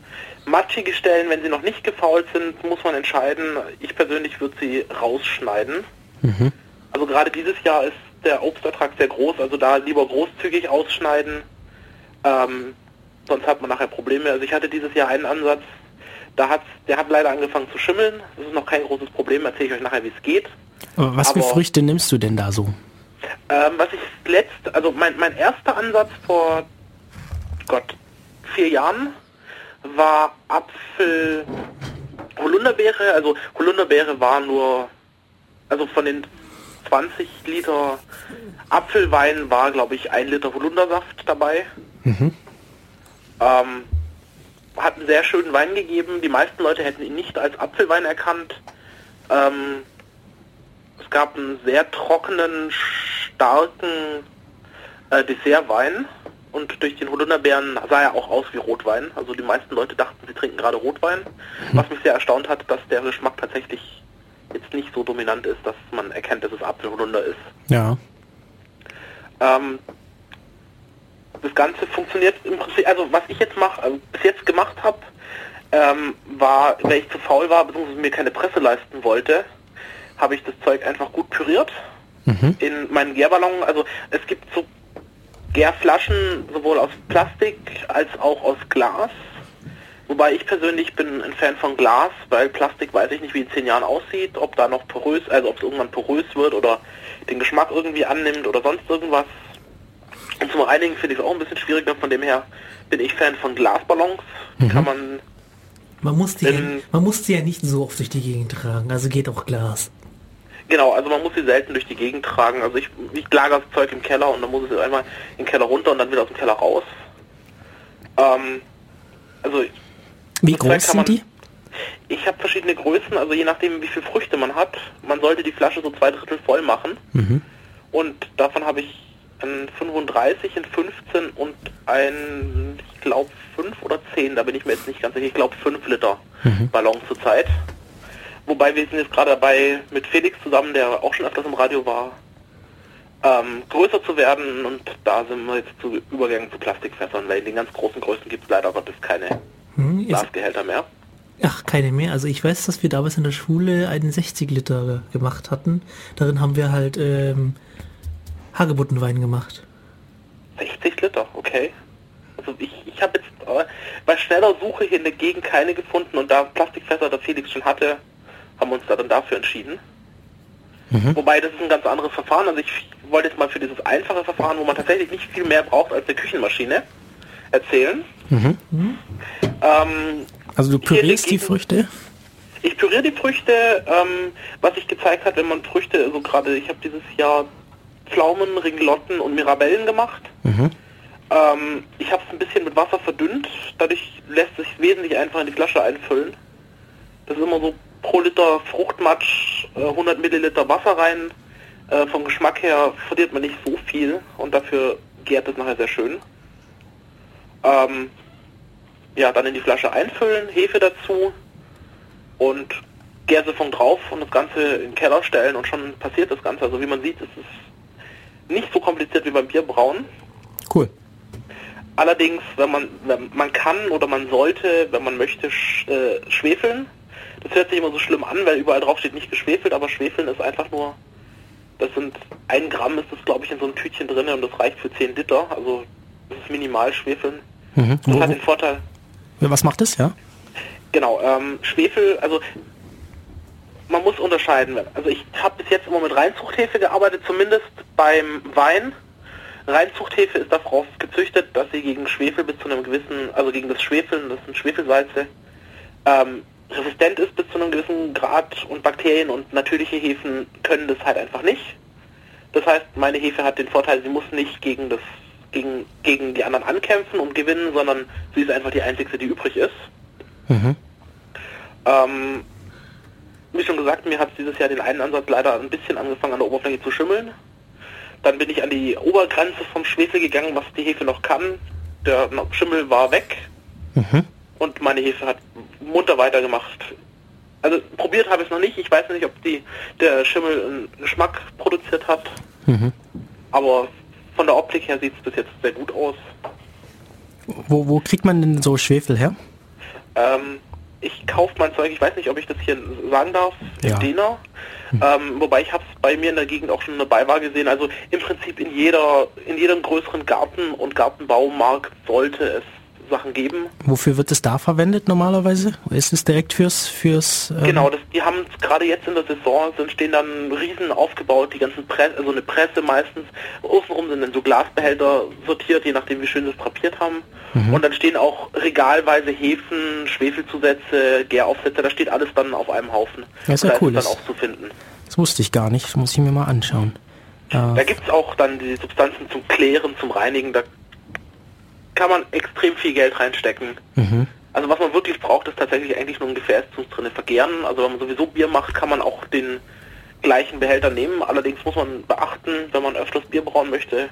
Matschige Stellen, wenn sie noch nicht gefault sind, muss man entscheiden. Ich persönlich würde sie rausschneiden. Also gerade dieses Jahr ist der Obstertrag sehr groß, also da lieber großzügig ausschneiden. Ähm, sonst hat man nachher Probleme. Also ich hatte dieses Jahr einen Ansatz, da hat's, der hat leider angefangen zu schimmeln. Das ist noch kein großes Problem, erzähle ich euch nachher, wie es geht. Aber was für Aber- Früchte nimmst du denn da so? Ähm, was ich letzt, also mein, mein erster Ansatz vor Gott, vier Jahren war Apfel Holunderbeere, also Holunderbeere war nur, also von den 20 Liter Apfelwein war, glaube ich, ein Liter Holundersaft dabei. Ähm, hat einen sehr schönen Wein gegeben. Die meisten Leute hätten ihn nicht als Apfelwein erkannt. Ähm, es gab einen sehr trockenen, starken äh, Dessertwein und durch den Holunderbeeren sah er auch aus wie Rotwein. Also die meisten Leute dachten, sie trinken gerade Rotwein, was mich sehr erstaunt hat, dass der Geschmack tatsächlich jetzt nicht so dominant ist, dass man erkennt, dass es Apfelholunder ist. Ja. Ähm, das Ganze funktioniert im Prinzip, also was ich jetzt mache, also bis jetzt gemacht habe, ähm, war, wenn ich zu faul war, beziehungsweise mir keine Presse leisten wollte, habe ich das Zeug einfach gut püriert in meinen Gärballon. Also es gibt so Gärflaschen sowohl aus Plastik als auch aus Glas. Wobei ich persönlich bin ein Fan von Glas, weil Plastik weiß ich nicht, wie in zehn Jahren aussieht, ob da noch porös, also ob es irgendwann porös wird oder den Geschmack irgendwie annimmt oder sonst irgendwas. Und zum Reinigen finde ich es auch ein bisschen schwieriger, von dem her bin ich Fan von Glasballons. Kann man, Man muss, die ja, man muss die ja nicht so oft durch die Gegend tragen, also geht auch Glas. genau, also man muss sie selten durch die Gegend tragen. Also ich, ich lager das Zeug im Keller und dann muss es einmal in den Keller runter und dann wieder aus dem Keller raus. Ähm, also Wie groß kann man- sind die? Ich habe verschiedene Größen, also je nachdem, wie viel Früchte man hat. Man sollte die Flasche so zwei Drittel voll machen. Und davon habe ich ein 35, ein 15 und ein, ich glaube, 5 oder 10, da bin ich mir jetzt nicht ganz sicher, ich glaube 5 Liter Ballon zurzeit. Wobei wir sind jetzt gerade dabei, mit Felix zusammen, der auch schon öfters im Radio war, ähm, größer zu werden und da sind wir jetzt zu Übergängen zu Plastikfässern, weil in den ganz großen Größen gibt es leider Gottes keine Hm, Glasgehälter mehr. ach, keine mehr. Also ich weiß, dass wir damals in der Schule einen 60 Liter gemacht hatten. Darin haben wir halt ähm, Hagebuttenwein gemacht. 60 Liter, okay. Also ich, ich habe jetzt äh, bei schneller Suche hier in der Gegend keine gefunden und da Plastikfässer der Felix schon hatte, haben wir uns da dann dafür entschieden. Wobei das ist ein ganz anderes Verfahren. Also ich wollte jetzt mal für dieses einfache Verfahren, wo man tatsächlich nicht viel mehr braucht als eine Küchenmaschine, erzählen. Ähm, Also du pürierst die Früchte? Ich püriere die Früchte, ähm, was sich gezeigt hat, wenn man Früchte, also gerade, ich habe dieses Jahr Pflaumen, Ringlotten und Mirabellen gemacht. Ähm, ich habe es ein bisschen mit Wasser verdünnt, dadurch lässt sich wesentlich einfach in die Flasche einfüllen. Das ist immer so pro Liter Fruchtmatsch, äh, 100 Milliliter Wasser rein. Äh, vom Geschmack her verliert man nicht so viel und dafür gärt es nachher sehr schön. Ähm, ja, dann in die Flasche einfüllen, Hefe dazu und Gärsefond drauf und das Ganze in den Keller stellen und schon passiert das Ganze. Also wie man sieht, ist es nicht so kompliziert wie beim Bierbrauen. Cool. Allerdings, wenn man, wenn man kann oder man sollte, wenn man möchte, sch, äh, schwefeln. Das hört sich immer so schlimm an, weil überall drauf steht nicht geschwefelt, aber schwefeln ist einfach nur, das sind, ein Gramm ist das glaube ich in so einem Tütchen drin und das reicht für 10 Liter, also das ist minimal schwefeln. Mhm. Das Wo, hat den Vorteil, was macht es, ja? Genau, ähm, Schwefel, also man muss unterscheiden. Also ich habe bis jetzt immer mit Reinzuchthefe gearbeitet, zumindest beim Wein. Reinzuchthefe ist darauf gezüchtet, dass sie gegen Schwefel bis zu einem gewissen, also gegen das Schwefeln, das sind Schwefelsalze, ähm, resistent ist bis zu einem gewissen Grad und Bakterien und natürliche Hefen können das halt einfach nicht. Das heißt, meine Hefe hat den Vorteil, sie muss nicht gegen das gegen, gegen die anderen ankämpfen und gewinnen, sondern sie ist einfach die einzige, die übrig ist. Ähm, wie schon gesagt, mir hat es dieses Jahr den einen Ansatz leider ein bisschen angefangen an der Oberfläche zu schimmeln. Dann bin ich an die Obergrenze vom Schwefel gegangen, was die Hefe noch kann. Der Schimmel war weg und meine Hefe hat munter weitergemacht. Also probiert habe ich es noch nicht. Ich weiß nicht, ob die, der Schimmel einen Geschmack produziert hat. Aber von der Optik her sieht es bis jetzt sehr gut aus. Wo, wo kriegt man denn so Schwefel her? Ähm, ich kaufe mein Zeug, ich weiß nicht, ob ich das hier sagen darf, Ja. Dena. Ähm, wobei ich habe es bei mir in der Gegend auch schon eine Beiwaage gesehen. Also im Prinzip in jeder, in jedem größeren Garten und Gartenbaumarkt sollte es Sachen geben. Wofür wird es da verwendet normalerweise? Ist es direkt fürs fürs ähm, Genau, das, die haben gerade jetzt in der Saison sind stehen dann Riesen aufgebaut, die ganzen Presse, also eine Presse meistens. Außenrum sind dann so Glasbehälter sortiert, je nachdem wie schön sie es drapiert haben. Und dann stehen auch regalweise Hefen, Schwefelzusätze, Gäraufsätze, da steht alles dann auf einem Haufen. Ja, ist ja da cool, ist das- dann auch zu finden. Das wusste ich gar nicht. Das muss ich mir mal anschauen. Da gibt es auch dann die Substanzen zum Klären, zum Reinigen, da kann man extrem viel Geld reinstecken. Also was man wirklich braucht, ist tatsächlich eigentlich nur ein Gefäß zum drinnen vergären. Also wenn man sowieso Bier macht, kann man auch den gleichen Behälter nehmen. Allerdings muss man beachten, wenn man öfters Bier brauen möchte,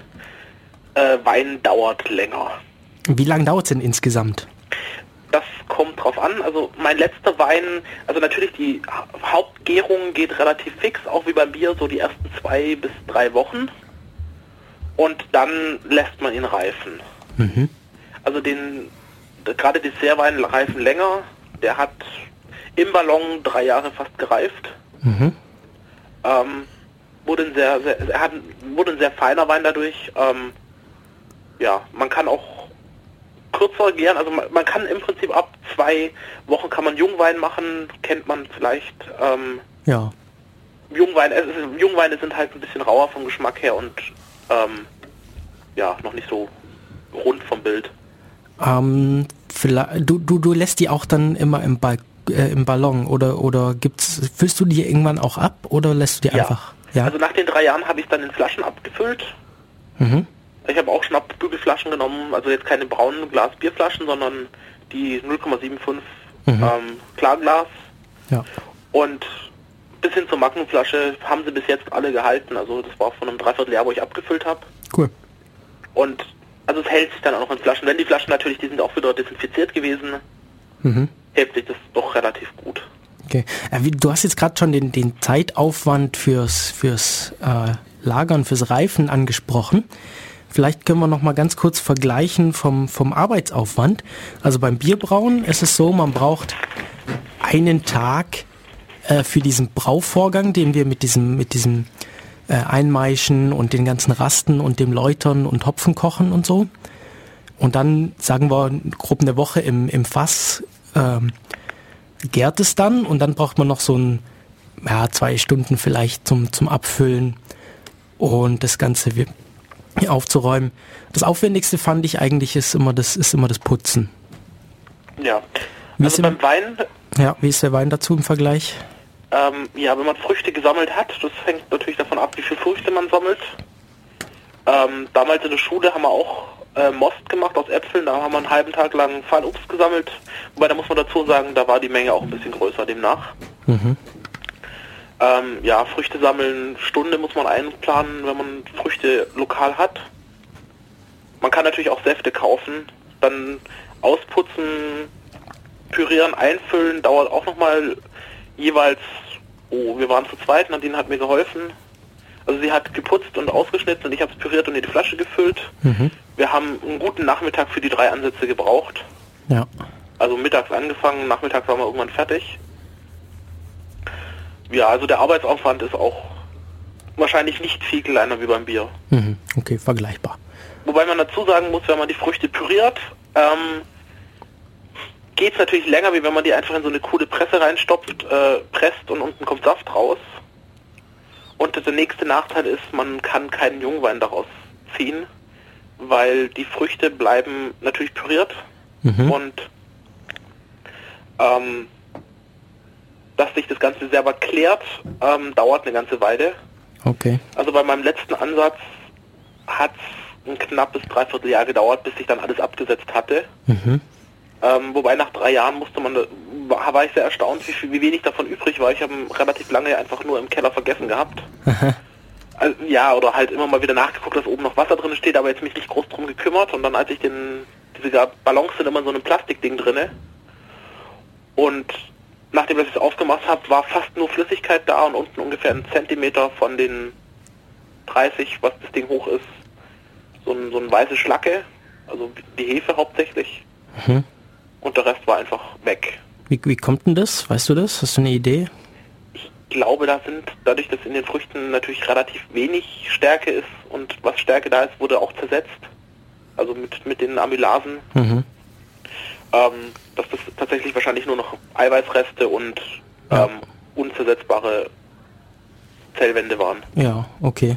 äh, Wein dauert länger. Wie lange dauert es denn insgesamt? Das kommt drauf an. Also mein letzter Wein, also natürlich die Ha- Hauptgärung geht relativ fix, auch wie beim Bier, so die ersten zwei bis drei Wochen. Und dann lässt man ihn reifen. Also den, gerade Dessertwein reifen länger. Der hat im Ballon drei Jahre fast gereift. Ähm, wurde ein sehr, sehr, er hat, wurde ein sehr feiner Wein dadurch. Ähm, ja, man kann auch kürzer gären, also man, man kann im Prinzip ab zwei Wochen kann man Jungwein machen, kennt man vielleicht. Ähm, Ja. Jungwein, ist, Jungweine sind halt ein bisschen rauer vom Geschmack her und ähm, ja, noch nicht so rund vom Bild. Ähm, du, du, du lässt die auch dann immer im, Ball, äh, im Ballon oder oder gibt's füllst du die irgendwann auch ab oder lässt du die einfach? Ja. Also nach den drei Jahren habe ich dann in Flaschen abgefüllt. Mhm. Ich habe auch schon Abbügelflaschen genommen, also jetzt keine braunen Glas-Bierflaschen, sondern die 0,75 ähm, Klarglas ja. und bis hin zur Mackenflasche haben sie bis jetzt alle gehalten. Also das war von einem Dreivierteljahr, wo ich abgefüllt habe. Cool. Und also es hält sich dann auch noch in Flaschen. Wenn die Flaschen natürlich, die sind auch wieder desinfiziert gewesen, Mhm. hält sich das doch relativ gut. Okay. Äh, du hast jetzt gerade schon den, den Zeitaufwand fürs, fürs äh, Lagern, fürs Reifen angesprochen. Vielleicht können wir noch mal ganz kurz vergleichen vom, vom Arbeitsaufwand. Also beim Bierbrauen ist es so, man braucht einen Tag äh, für diesen Brauvorgang, den wir mit diesem, mit diesem äh, Einmeischen und den ganzen Rasten und dem Läutern und Hopfen kochen und so. Und dann, sagen wir, grob eine Woche im, im Fass ähm, gärt es dann und dann braucht man noch so ein, ja, zwei Stunden vielleicht zum, zum Abfüllen und das Ganze aufzuräumen. Das Aufwendigste fand ich eigentlich ist immer das, ist immer das Putzen. Ja. Wie ist Also im- beim Wein, Ja, wie ist der Wein dazu im Vergleich? Ähm, ja, wenn man Früchte gesammelt hat, das hängt natürlich davon ab, wie viele Früchte man sammelt. Ähm, damals in der Schule haben wir auch äh, Most gemacht aus Äpfeln, da haben wir einen halben Tag lang Fallobst gesammelt. Wobei, da muss man dazu sagen, da war die Menge auch ein bisschen größer demnach. Mhm. Ähm, ja, Früchte sammeln, Stunde muss man einplanen, wenn man Früchte lokal hat. Man kann natürlich auch Säfte kaufen, dann ausputzen, pürieren, einfüllen, dauert auch nochmal jeweils, oh, wir waren zu zweit, Nadine hat mir geholfen. Also sie hat geputzt und ausgeschnitten und ich habe es püriert und in die Flasche gefüllt. Mhm. Wir haben einen guten Nachmittag für die drei Ansätze gebraucht. Ja. Also mittags angefangen, nachmittags waren wir irgendwann fertig. Ja, also der Arbeitsaufwand ist auch wahrscheinlich nicht viel kleiner wie beim Bier. Mhm. Okay, vergleichbar. Wobei man dazu sagen muss, wenn man die Früchte püriert, ähm, geht es natürlich länger, wie wenn man die einfach in so eine coole Presse reinstopft, äh, presst und unten kommt Saft raus. Und der nächste Nachteil ist, man kann keinen Jungwein daraus ziehen, weil die Früchte bleiben natürlich püriert Mhm. und ähm, dass sich das Ganze selber klärt, ähm, dauert eine ganze Weile. Okay. Also bei meinem letzten Ansatz hat es ein knappes Dreivierteljahr gedauert, bis sich dann alles abgesetzt hatte. Mhm. Ähm, wobei nach drei Jahren musste man, war, war ich sehr erstaunt, wie, viel, wie wenig davon übrig war. Ich habe ihn relativ lange einfach nur im Keller vergessen gehabt. Also, ja, oder halt immer mal wieder nachgeguckt, dass oben noch Wasser drin steht, aber jetzt mich nicht groß drum gekümmert. Und dann als ich den, diese Ballons sind immer in so einem Plastikding drinne. Und nachdem ich es aufgemacht habe, war fast nur Flüssigkeit da und unten ungefähr ein Zentimeter von den 30, was das Ding hoch ist, so ein, so ein weiße Schlacke, also die Hefe hauptsächlich. Mhm. Und der Rest war einfach weg. Wie, wie kommt denn das? Weißt du das? Hast du eine Idee? Ich glaube, da sind, dadurch, dass in den Früchten natürlich relativ wenig Stärke ist und was Stärke da ist, wurde auch zersetzt. Also mit, mit den Amylasen. Mhm. Ähm, dass das tatsächlich wahrscheinlich nur noch Eiweißreste und Ja. ähm, unzersetzbare Zellwände waren. Ja, okay.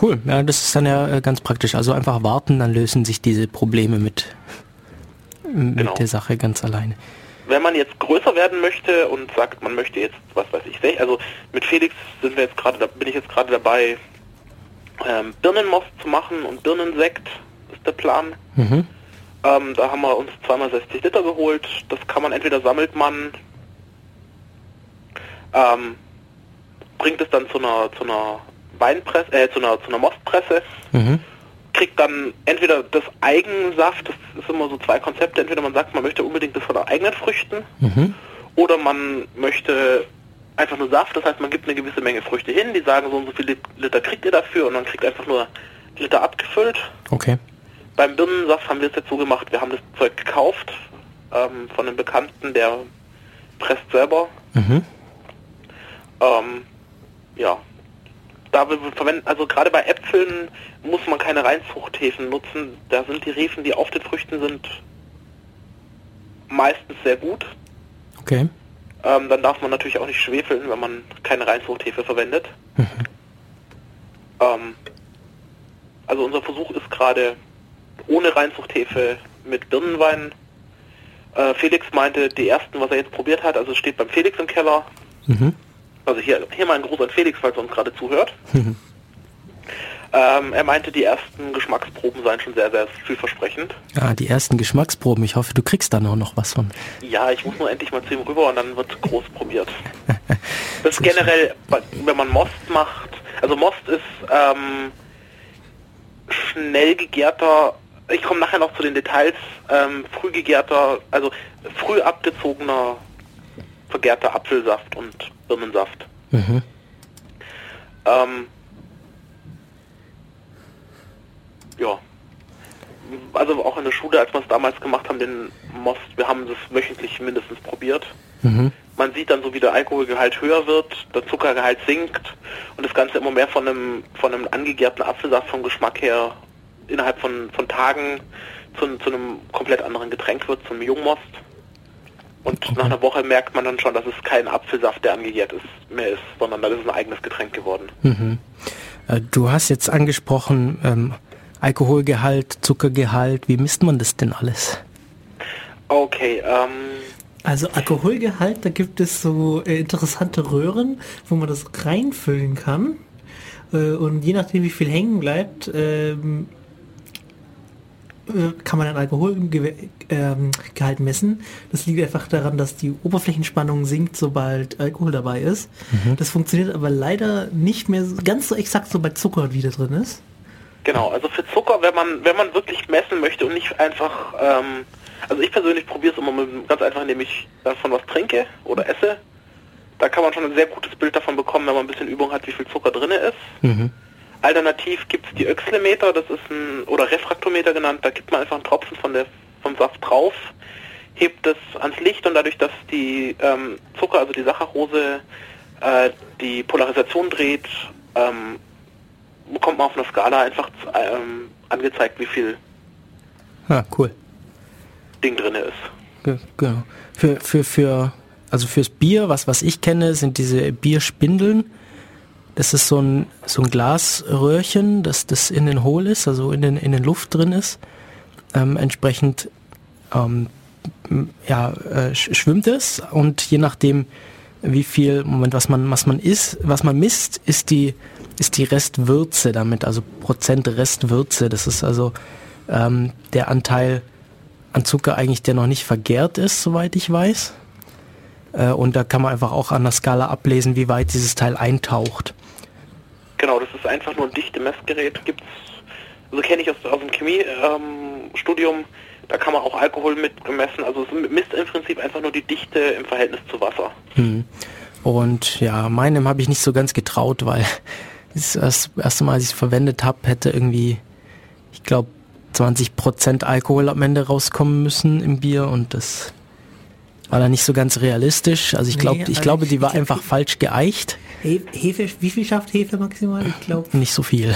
Cool. Ja, das ist dann ja äh, ganz praktisch. Also einfach warten, dann lösen sich diese Probleme mit, mit Genau. der Sache ganz alleine. Wenn man jetzt größer werden möchte und sagt, man möchte jetzt, was weiß ich, also mit Felix sind wir jetzt gerade, da bin ich jetzt gerade dabei, ähm, Birnenmost zu machen und Birnensekt ist der Plan. Mhm. Ähm, da haben wir uns zweimal 60 Liter geholt. Das kann man entweder sammelt man, ähm, bringt es dann zu einer zu einer Weinpresse, äh, zu einer zu einer Mostpresse, Mhm. Kriegt dann entweder das Eigensaft, das ist immer so zwei Konzepte, entweder man sagt, man möchte unbedingt das von den eigenen Früchten Mhm. oder man möchte einfach nur Saft, das heißt man gibt eine gewisse Menge Früchte hin, die sagen so und so viele Liter kriegt ihr dafür und man kriegt einfach nur Liter abgefüllt. Okay. Beim Birnensaft haben wir es jetzt so gemacht, wir haben das Zeug gekauft ähm, von einem Bekannten, der presst selber. Mhm. Ähm, ja, da wir verwenden, also gerade bei Äpfeln muss man keine Reinzuchthäfen nutzen. Da sind die Hefen, die auf den Früchten sind, meistens sehr gut. Okay. Ähm, dann darf man natürlich auch nicht schwefeln, wenn man keine Reinzuchthefe verwendet. Ähm, also unser Versuch ist gerade ohne Reinzuchthefe mit Birnenwein. Äh, Felix meinte, die ersten, was er jetzt probiert hat, also es steht beim Felix im Keller. Mhm. Also hier, hier mal ein Gruß an Felix, falls er uns gerade zuhört. Ähm, er meinte, die ersten Geschmacksproben seien schon sehr, sehr vielversprechend. Ah, die ersten Geschmacksproben. Ich hoffe, du kriegst da noch, noch was von. Ja, ich muss nur endlich mal zu ihm rüber und dann wird groß probiert. Das ist generell, wenn man Most macht, also Most ist ähm, schnell gegärter, ich komme nachher noch zu den Details, ähm, früh gegärter, also früh abgezogener vergärter Apfelsaft und Birnensaft. Mhm. Ähm, ja. Also auch in der Schule, als wir es damals gemacht haben, den Most, wir haben das wöchentlich mindestens probiert. Mhm. Man sieht dann so, wie der Alkoholgehalt höher wird, der Zuckergehalt sinkt und das Ganze immer mehr von einem, von einem angegärten Apfelsaft vom Geschmack her innerhalb von, von Tagen zu, zu einem komplett anderen Getränk wird, zum Jungmost. Und nach einer Woche merkt man dann schon, dass es kein Apfelsaft, der angegärt ist, mehr ist, sondern das ist ein eigenes Getränk geworden. Mhm. Äh, Du hast jetzt angesprochen, ähm, Alkoholgehalt, Zuckergehalt. Wie misst man das denn alles? Okay, ähm, Also Alkoholgehalt, da gibt es so äh, interessante Röhren, wo man das reinfüllen kann. Äh, und je nachdem, wie viel hängen bleibt, ähm, äh, kann man ein Alkoholgehalt ähm, messen. Das liegt einfach daran, dass die Oberflächenspannung sinkt, sobald Alkohol dabei ist. Das funktioniert aber leider nicht mehr so- ganz so exakt, sobald Zucker wieder drin ist. Genau, also für Zucker, wenn man wenn man wirklich messen möchte und nicht einfach, ähm, also ich persönlich probiere es immer mit, ganz einfach, indem ich davon was trinke oder esse. Da kann man schon ein sehr gutes Bild davon bekommen, wenn man ein bisschen Übung hat, wie viel Zucker drin ist. Mhm. Alternativ gibt es die Öxlemeter, das ist ein, oder Refraktometer genannt, da gibt man einfach einen Tropfen von der, vom Saft drauf, hebt es ans Licht und dadurch, dass die ähm, Zucker, also die Saccharose, äh, die Polarisation dreht, ähm, bekommt man auf einer Skala einfach ähm, angezeigt, wie viel Ah, cool. Ding drin ist. Ge- Genau. Für, für, für, also fürs Bier, was, was ich kenne, sind diese Bierspindeln. Das ist so ein, so ein Glasröhrchen, das, das innen hohl ist, also in den, in den Luft drin ist. Ähm, entsprechend ähm, ja, äh, sch- schwimmt es und je nachdem, wie viel, Moment, was man, was man isst, was man misst, ist die, ist die Restwürze damit, also Prozent Restwürze. Das ist also ähm, der Anteil an Zucker eigentlich, der noch nicht vergärt ist, soweit ich weiß. Äh, und da kann man einfach auch an der Skala ablesen, wie weit dieses Teil eintaucht. Einfach nur dichte Messgerät. Gibt's, also kenne ich aus, aus dem Chemiestudium, ähm, da kann man auch Alkohol mit gemessen. Also es misst im Prinzip einfach nur die Dichte im Verhältnis zu Wasser. Hm. Und ja, meinem habe ich nicht so ganz getraut, weil das erst- erste Mal, als ich es verwendet habe, hätte irgendwie, ich glaube, 20% Alkohol am Ende rauskommen müssen im Bier und das war dann nicht so ganz realistisch. Also ich Nee, glaube, ich also glaube, ich- die war ich- einfach ich- falsch geeicht. He Hefe, wie viel schafft Hefe maximal? Ich glaube, Nicht so viel.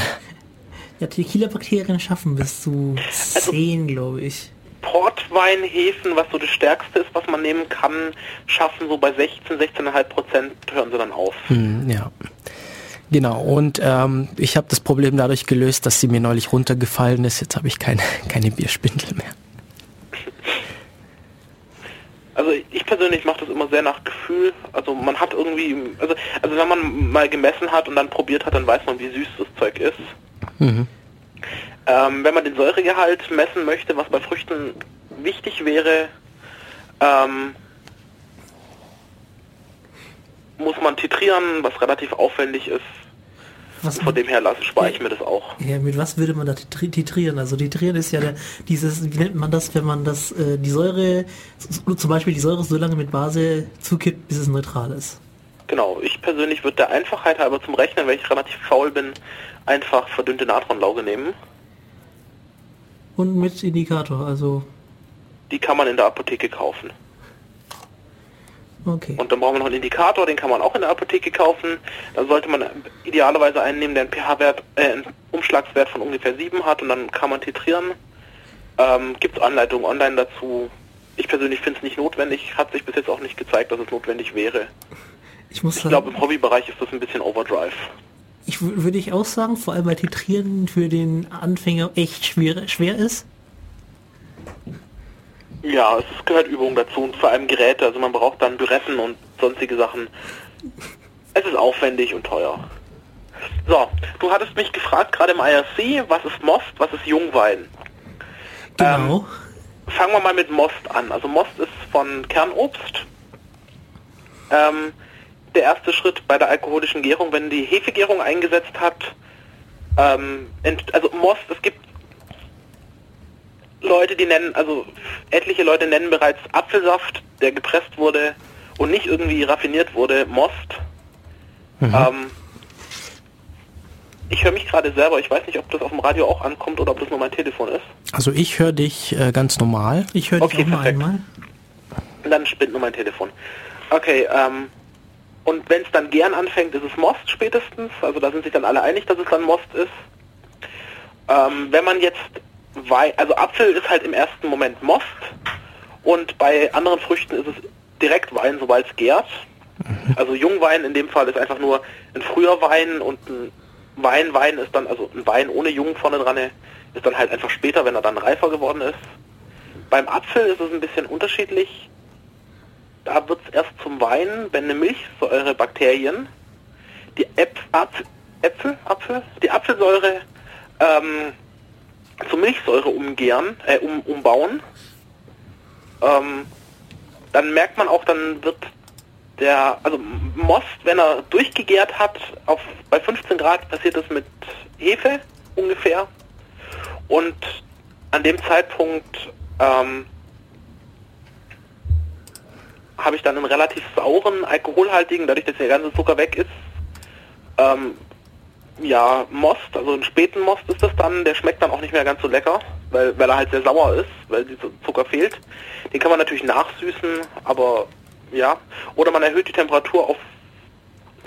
ja, Tequila-Bakterien schaffen bis zu 10, glaube ich. Portweinhefen, was so das Stärkste ist, was man nehmen kann, schaffen so bei 16, 16,5 Prozent hören sie dann auf. Hm, ja. Genau, und ähm, ich habe das Problem dadurch gelöst, dass sie mir neulich runtergefallen ist. Jetzt habe ich keine, keine Bierspindel mehr. Also ich persönlich mache das immer sehr nach Gefühl. Also man hat irgendwie, also, also wenn man mal gemessen hat und dann probiert hat, dann weiß man, wie süß das Zeug ist. Mhm. Ähm, wenn man den Säuregehalt messen möchte, was bei Früchten wichtig wäre, ähm, muss man titrieren, was relativ aufwendig ist. Was, Von dem her lasse, spare ich mir das auch. ja, mit was würde man da titri- titrieren? Also titrieren ist ja der, dieses, wie nennt man das, wenn man das, äh, die Säure, zum Beispiel die Säure so lange mit Base zukippt, bis es neutral ist. Genau, ich persönlich würde der Einfachheit halber zum Rechnen, weil ich relativ faul bin, einfach verdünnte Natronlauge nehmen. Und mit Indikator, also, Die kann man in der Apotheke kaufen. Okay. Und dann braucht man noch einen Indikator, den kann man auch in der Apotheke kaufen. Dann sollte man idealerweise einen nehmen, der einen pH-Wert, äh, einen Umschlagswert von ungefähr 7 hat und dann kann man titrieren. Ähm, Gibt es Anleitungen online dazu? Ich persönlich finde es nicht notwendig, hat sich bis jetzt auch nicht gezeigt, dass es notwendig wäre. Ich muss Ich glaube, im Hobbybereich ist das ein bisschen Overdrive. ich wü- würde ich auch sagen, vor allem weil Titrieren für den Anfänger echt schwer, schwer ist. Ja, es gehört Übung dazu und vor allem Geräte, also man braucht dann Büretten und sonstige Sachen. Es ist aufwendig und teuer. So, du hattest mich gefragt, gerade im IRC, was ist Most, was ist Jungwein? Genau. Fangen wir mal mit Most an. Also Most ist von Kernobst. Ähm, der erste Schritt bei der alkoholischen Gärung, wenn die Hefegärung eingesetzt hat. Ähm, also Most, es gibt Leute, die nennen, also etliche Leute nennen bereits Apfelsaft, der gepresst wurde und nicht irgendwie raffiniert wurde, Most. Ähm, ich höre mich gerade selber, ich weiß nicht, ob das auf dem Radio auch ankommt oder ob das nur mein Telefon ist. Also ich höre dich äh, ganz normal. Ich höre dich Okay, noch mal perfekt. einmal. Und dann spinnt nur mein Telefon. Okay, ähm, und wenn es dann gern anfängt, ist es Most spätestens. Also da sind sich dann alle einig, dass es dann Most ist. Ähm, wenn man jetzt Wein, also Apfel ist halt im ersten Moment Most und bei anderen Früchten ist es direkt Wein, sobald es gärt. Also Jungwein in dem Fall ist einfach nur ein früher Wein und ein Wein, Wein ist dann, also ein Wein ohne Jung vorne dran, ist dann halt einfach später, wenn er dann reifer geworden ist. Beim Apfel ist es ein bisschen unterschiedlich. Da wird es erst zum Wein, wenn eine Milchsäurebakterien die Äpf Apf Äpfel, Apfel, die Apfelsäure ähm, zur Milchsäure umgären, äh, um, umbauen. Ähm, dann merkt man auch, dann wird der, also Most, wenn er durchgegärt hat, auf, bei 15 Grad passiert das mit Hefe ungefähr. Und an dem Zeitpunkt ähm, habe ich dann einen relativ sauren, alkoholhaltigen, dadurch, dass der ganze Zucker weg ist, ähm, ja, Most, also einen späten Most ist das dann, der schmeckt dann auch nicht mehr ganz so lecker, weil, weil er halt sehr sauer ist, weil dieser Zucker fehlt. Den kann man natürlich nachsüßen, aber ja. Oder man erhöht die Temperatur auf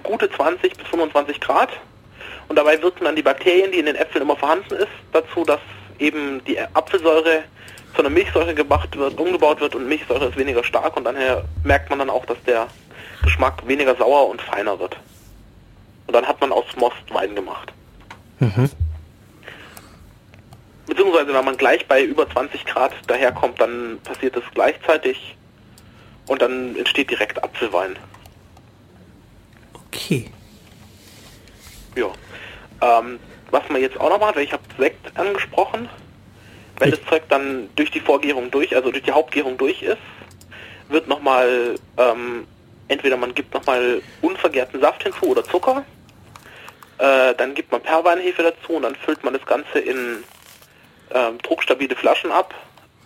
gute 20 bis 25 Grad und dabei wirken dann die Bakterien, die in den Äpfeln immer vorhanden ist, dazu, dass eben die Apfelsäure zu einer Milchsäure gemacht wird, umgebaut wird und Milchsäure ist weniger stark und daher merkt man dann auch, dass der Geschmack weniger sauer und feiner wird. Und dann hat man aus Most Wein gemacht. Beziehungsweise wenn man gleich bei über 20 Grad daherkommt, dann passiert es gleichzeitig und dann entsteht direkt Apfelwein. Okay. Ja. Ähm, was man jetzt auch noch macht, weil ich habe Sekt angesprochen, wenn Ich- das Zeug dann durch die Vorgärung durch, also durch die Hauptgärung durch ist, wird nochmal, ähm, entweder man gibt nochmal unvergärten Saft hinzu oder Zucker, äh, dann gibt man Perlweinhefe dazu und dann füllt man das Ganze in ähm, druckstabile Flaschen ab.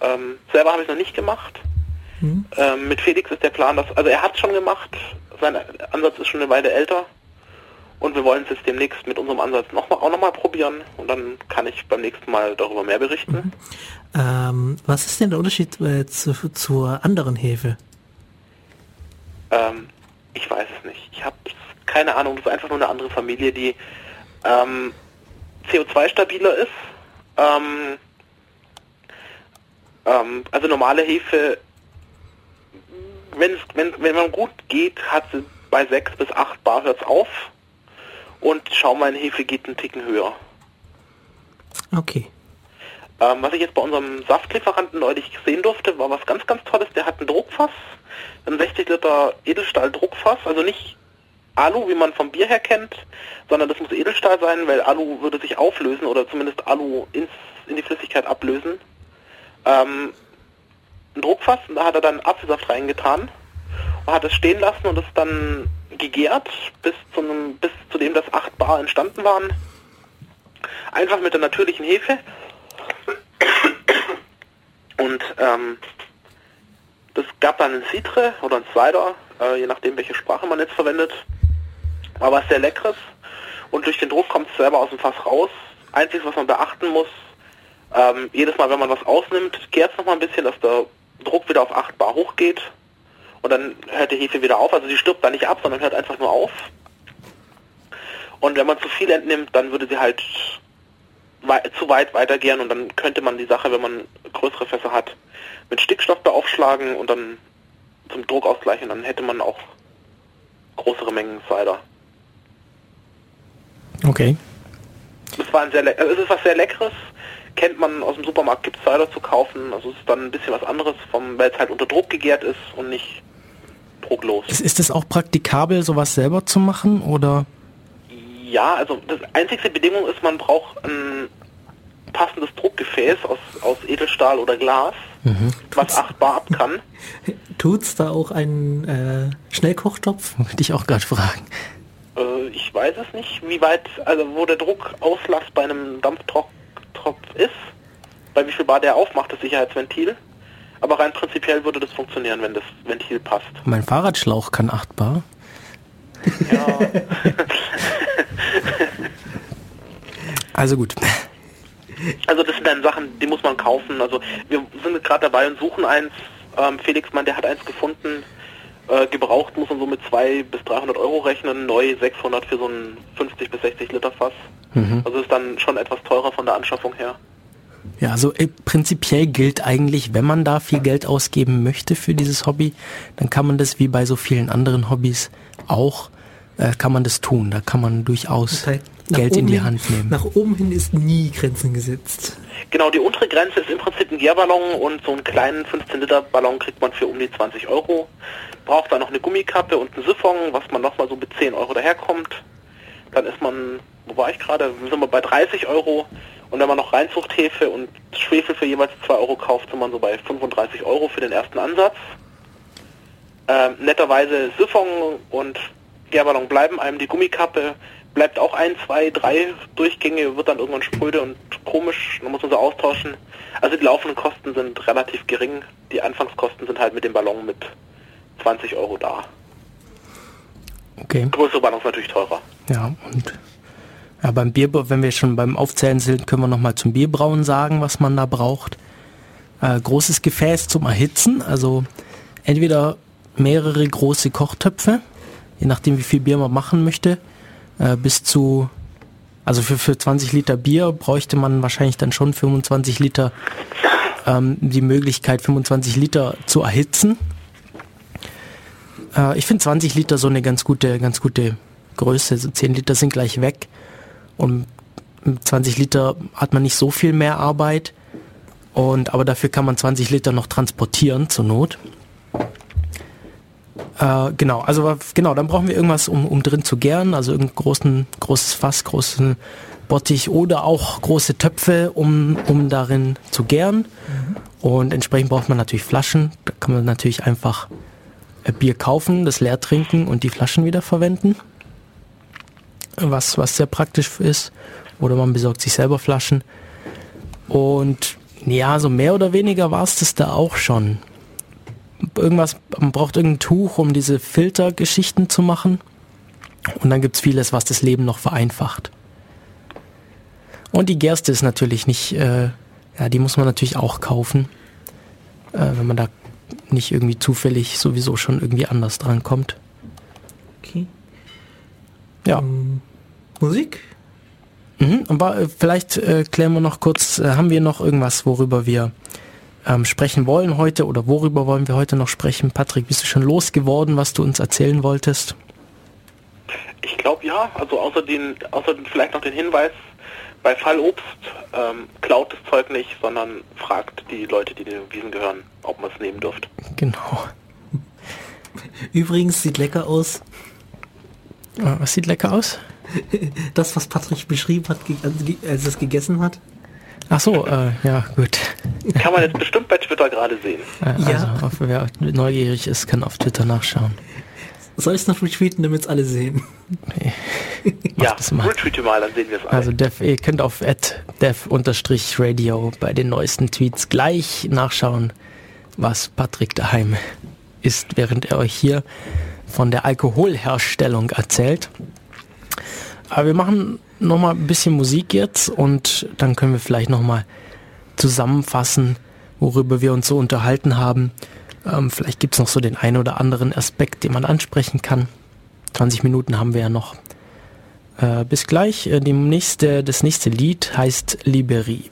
Ähm, selber habe ich noch nicht gemacht. Ähm, mit Felix ist der Plan, dass, also er hat es schon gemacht, sein Ansatz ist schon eine Weile älter und wir wollen es jetzt demnächst mit unserem Ansatz noch mal, auch nochmal probieren und dann kann ich beim nächsten Mal darüber mehr berichten. Ähm, was ist denn der Unterschied äh, zu, zur anderen Hefe? Ich weiß es nicht. Ich habe keine Ahnung. Das ist einfach nur eine andere Familie, die ähm, CO2-stabiler ist. Ähm, ähm, also normale Hefe, wenn, es, wenn, wenn man gut geht, hat sie bei 6 bis 8 Bar hört's auf. Und Schaumweinhefe geht einen Ticken höher. Okay. Ähm, was ich jetzt bei unserem Saftlieferanten neulich sehen durfte, war was ganz, ganz Tolles. Der hat ein Druckfass, ein 60 Liter Edelstahl-Druckfass, also nicht Alu, wie man vom Bier her kennt, sondern das muss Edelstahl sein, weil Alu würde sich auflösen oder zumindest Alu ins, in die Flüssigkeit ablösen. Ähm, ein Druckfass, und da hat er dann Apfelsaft reingetan und hat es stehen lassen und es dann gegärt bis zu, einem, bis zu dem, dass 8 Bar entstanden waren. Einfach mit der natürlichen Hefe. Und ähm, das gab dann ein Citre oder ein Cider, äh, je nachdem welche Sprache man jetzt verwendet. Aber was sehr leckeres. Und durch den Druck kommt es selber aus dem Fass raus. Einziges, was man beachten muss, ähm, jedes Mal, wenn man was ausnimmt, gärt es nochmal ein bisschen, dass der Druck wieder auf 8 Bar hochgeht. Und dann hört die Hefe wieder auf. Also sie stirbt da nicht ab, sondern hört einfach nur auf. Und wenn man zu viel entnimmt, dann würde sie halt zu weit weitergehen und dann könnte man die Sache, wenn man größere Fässer hat, mit Stickstoff beaufschlagen und dann zum Druck ausgleichen. Dann hätte man auch größere Mengen Cider. Okay. Es war ein sehr, also es ist was sehr Leckeres. Kennt man aus dem Supermarkt, gibt Cider zu kaufen. Also es ist dann ein bisschen was anderes, vom, weil es halt unter Druck gegärt ist und nicht drucklos. Ist, ist es auch praktikabel, sowas selber zu machen oder? Ja, also das einzigste Bedingung ist, man braucht ein passendes Druckgefäß aus, aus Edelstahl oder Glas, was 8 Bar ab kann. Tut's da auch einen äh, Schnellkochtopf? Wollte ich auch gerade fragen. Äh, ich weiß es nicht, wie weit, also wo der Druckauslass bei einem Dampftropf ist, bei wie viel Bar der aufmacht, das Sicherheitsventil. Aber rein prinzipiell würde das funktionieren, wenn das Ventil passt. Mein Fahrradschlauch kann 8 Bar. Ja, Also gut. also das sind dann Sachen, die muss man kaufen. Also wir sind gerade dabei und suchen eins. Ähm, Felix, Mann, der hat eins gefunden. Äh, gebraucht muss man so mit 200 bis 300 Euro rechnen, neu 600 für so ein 50 bis 60 Liter Fass. Also ist dann schon etwas teurer von der Anschaffung her. Ja, also äh, prinzipiell gilt eigentlich, wenn man da viel Geld ausgeben möchte für dieses Hobby, dann kann man das wie bei so vielen anderen Hobbys auch, äh, kann man das tun. Da kann man durchaus nach Geld in die hin- Hand nehmen. Nach oben hin ist nie Grenzen gesetzt. Genau, die untere Grenze ist im Prinzip ein Gärballon und so einen kleinen 15 Liter Ballon kriegt man für um die 20 Euro. Braucht dann noch eine Gummikappe und einen Siphon, was man nochmal so mit 10 Euro daherkommt. Dann ist man, wo war ich gerade, sind wir bei 30 Euro. Und wenn man noch Reinzuchthefe und Schwefel für jeweils 2 Euro kauft, sind man so bei 35 Euro für den ersten Ansatz. Ähm, netterweise Siphon und Gärballon bleiben einem, die Gummikappe bleibt auch ein, zwei, drei Durchgänge, wird dann irgendwann spröde und komisch, dann muss man sie austauschen. Also die laufenden Kosten sind relativ gering, die Anfangskosten sind halt mit dem Ballon mit 20 Euro da. Okay. Größere Ballons natürlich teurer. Ja, und ja, beim Bier, wenn wir schon beim Aufzählen sind, können wir nochmal zum Bierbrauen sagen, was man da braucht. Äh, großes Gefäß zum Erhitzen, also entweder mehrere große Kochtöpfe, je nachdem wie viel Bier man machen möchte, äh, bis zu, also für, für 20 Liter Bier bräuchte man wahrscheinlich dann schon 25 Liter, ähm, die Möglichkeit 25 Liter zu erhitzen. Äh, ich finde 20 Liter so eine ganz gute, ganz gute Größe. So 10 Liter sind gleich weg. Und mit 20 Liter hat man nicht so viel mehr Arbeit. Und, aber dafür kann man 20 Liter noch transportieren zur Not. Äh, genau, also genau, dann brauchen wir irgendwas, um, um drin zu gären, also irgendein großen, großes Fass, großen Bottich oder auch große Töpfe, um, um darin zu gären. Und entsprechend braucht man natürlich Flaschen. Da kann man natürlich einfach äh, Bier kaufen, das leer trinken und die Flaschen wieder verwenden. Was, was sehr praktisch ist. Oder man besorgt sich selber Flaschen. Und ja, so mehr oder weniger war es das da auch schon. Irgendwas, man braucht irgendein Tuch, um diese Filtergeschichten zu machen. Und dann gibt's vieles, was das Leben noch vereinfacht. Und die Gerste ist natürlich nicht, äh, ja, die muss man natürlich auch kaufen, äh, wenn man da nicht irgendwie zufällig sowieso schon irgendwie anders dran kommt. Okay. Ja. Ähm, Musik? Mhm. Aber äh, vielleicht äh, klären wir noch kurz, äh, haben wir noch irgendwas, worüber wir ähm, sprechen wollen heute oder worüber wollen wir heute noch sprechen? Patrick, bist du schon losgeworden, was du uns erzählen wolltest? Ich glaube ja, also außer den, außer vielleicht noch den Hinweis, bei Fallobst ähm, klaut das Zeug nicht, sondern fragt die Leute, die den Wiesen gehören, ob man es nehmen dürft. Genau. Übrigens sieht lecker aus. Äh, Was sieht lecker aus? Das, was Patrick beschrieben hat, ge- als er es gegessen hat. Ach so, äh, ja, gut. Kann man jetzt bestimmt bei Twitter gerade sehen. Äh, Ja. Also, wer neugierig ist, kann auf Twitter nachschauen. Soll ich es noch retweeten, damit es alle sehen? Ja, das mal. retweete mal, dann sehen wir es alle. Also Dev, ihr könnt auf dev-radio bei den neuesten Tweets gleich nachschauen, was Patrick daheim isst, während er euch hier von der Alkoholherstellung erzählt. Aber wir machen noch mal ein bisschen Musik jetzt und dann können wir vielleicht noch mal zusammenfassen, worüber wir uns so unterhalten haben. Ähm, vielleicht gibt's noch so den einen oder anderen Aspekt, den man ansprechen kann. 20 Minuten haben wir ja noch. Äh, bis gleich. Äh, nächste, das nächste Lied heißt Liberi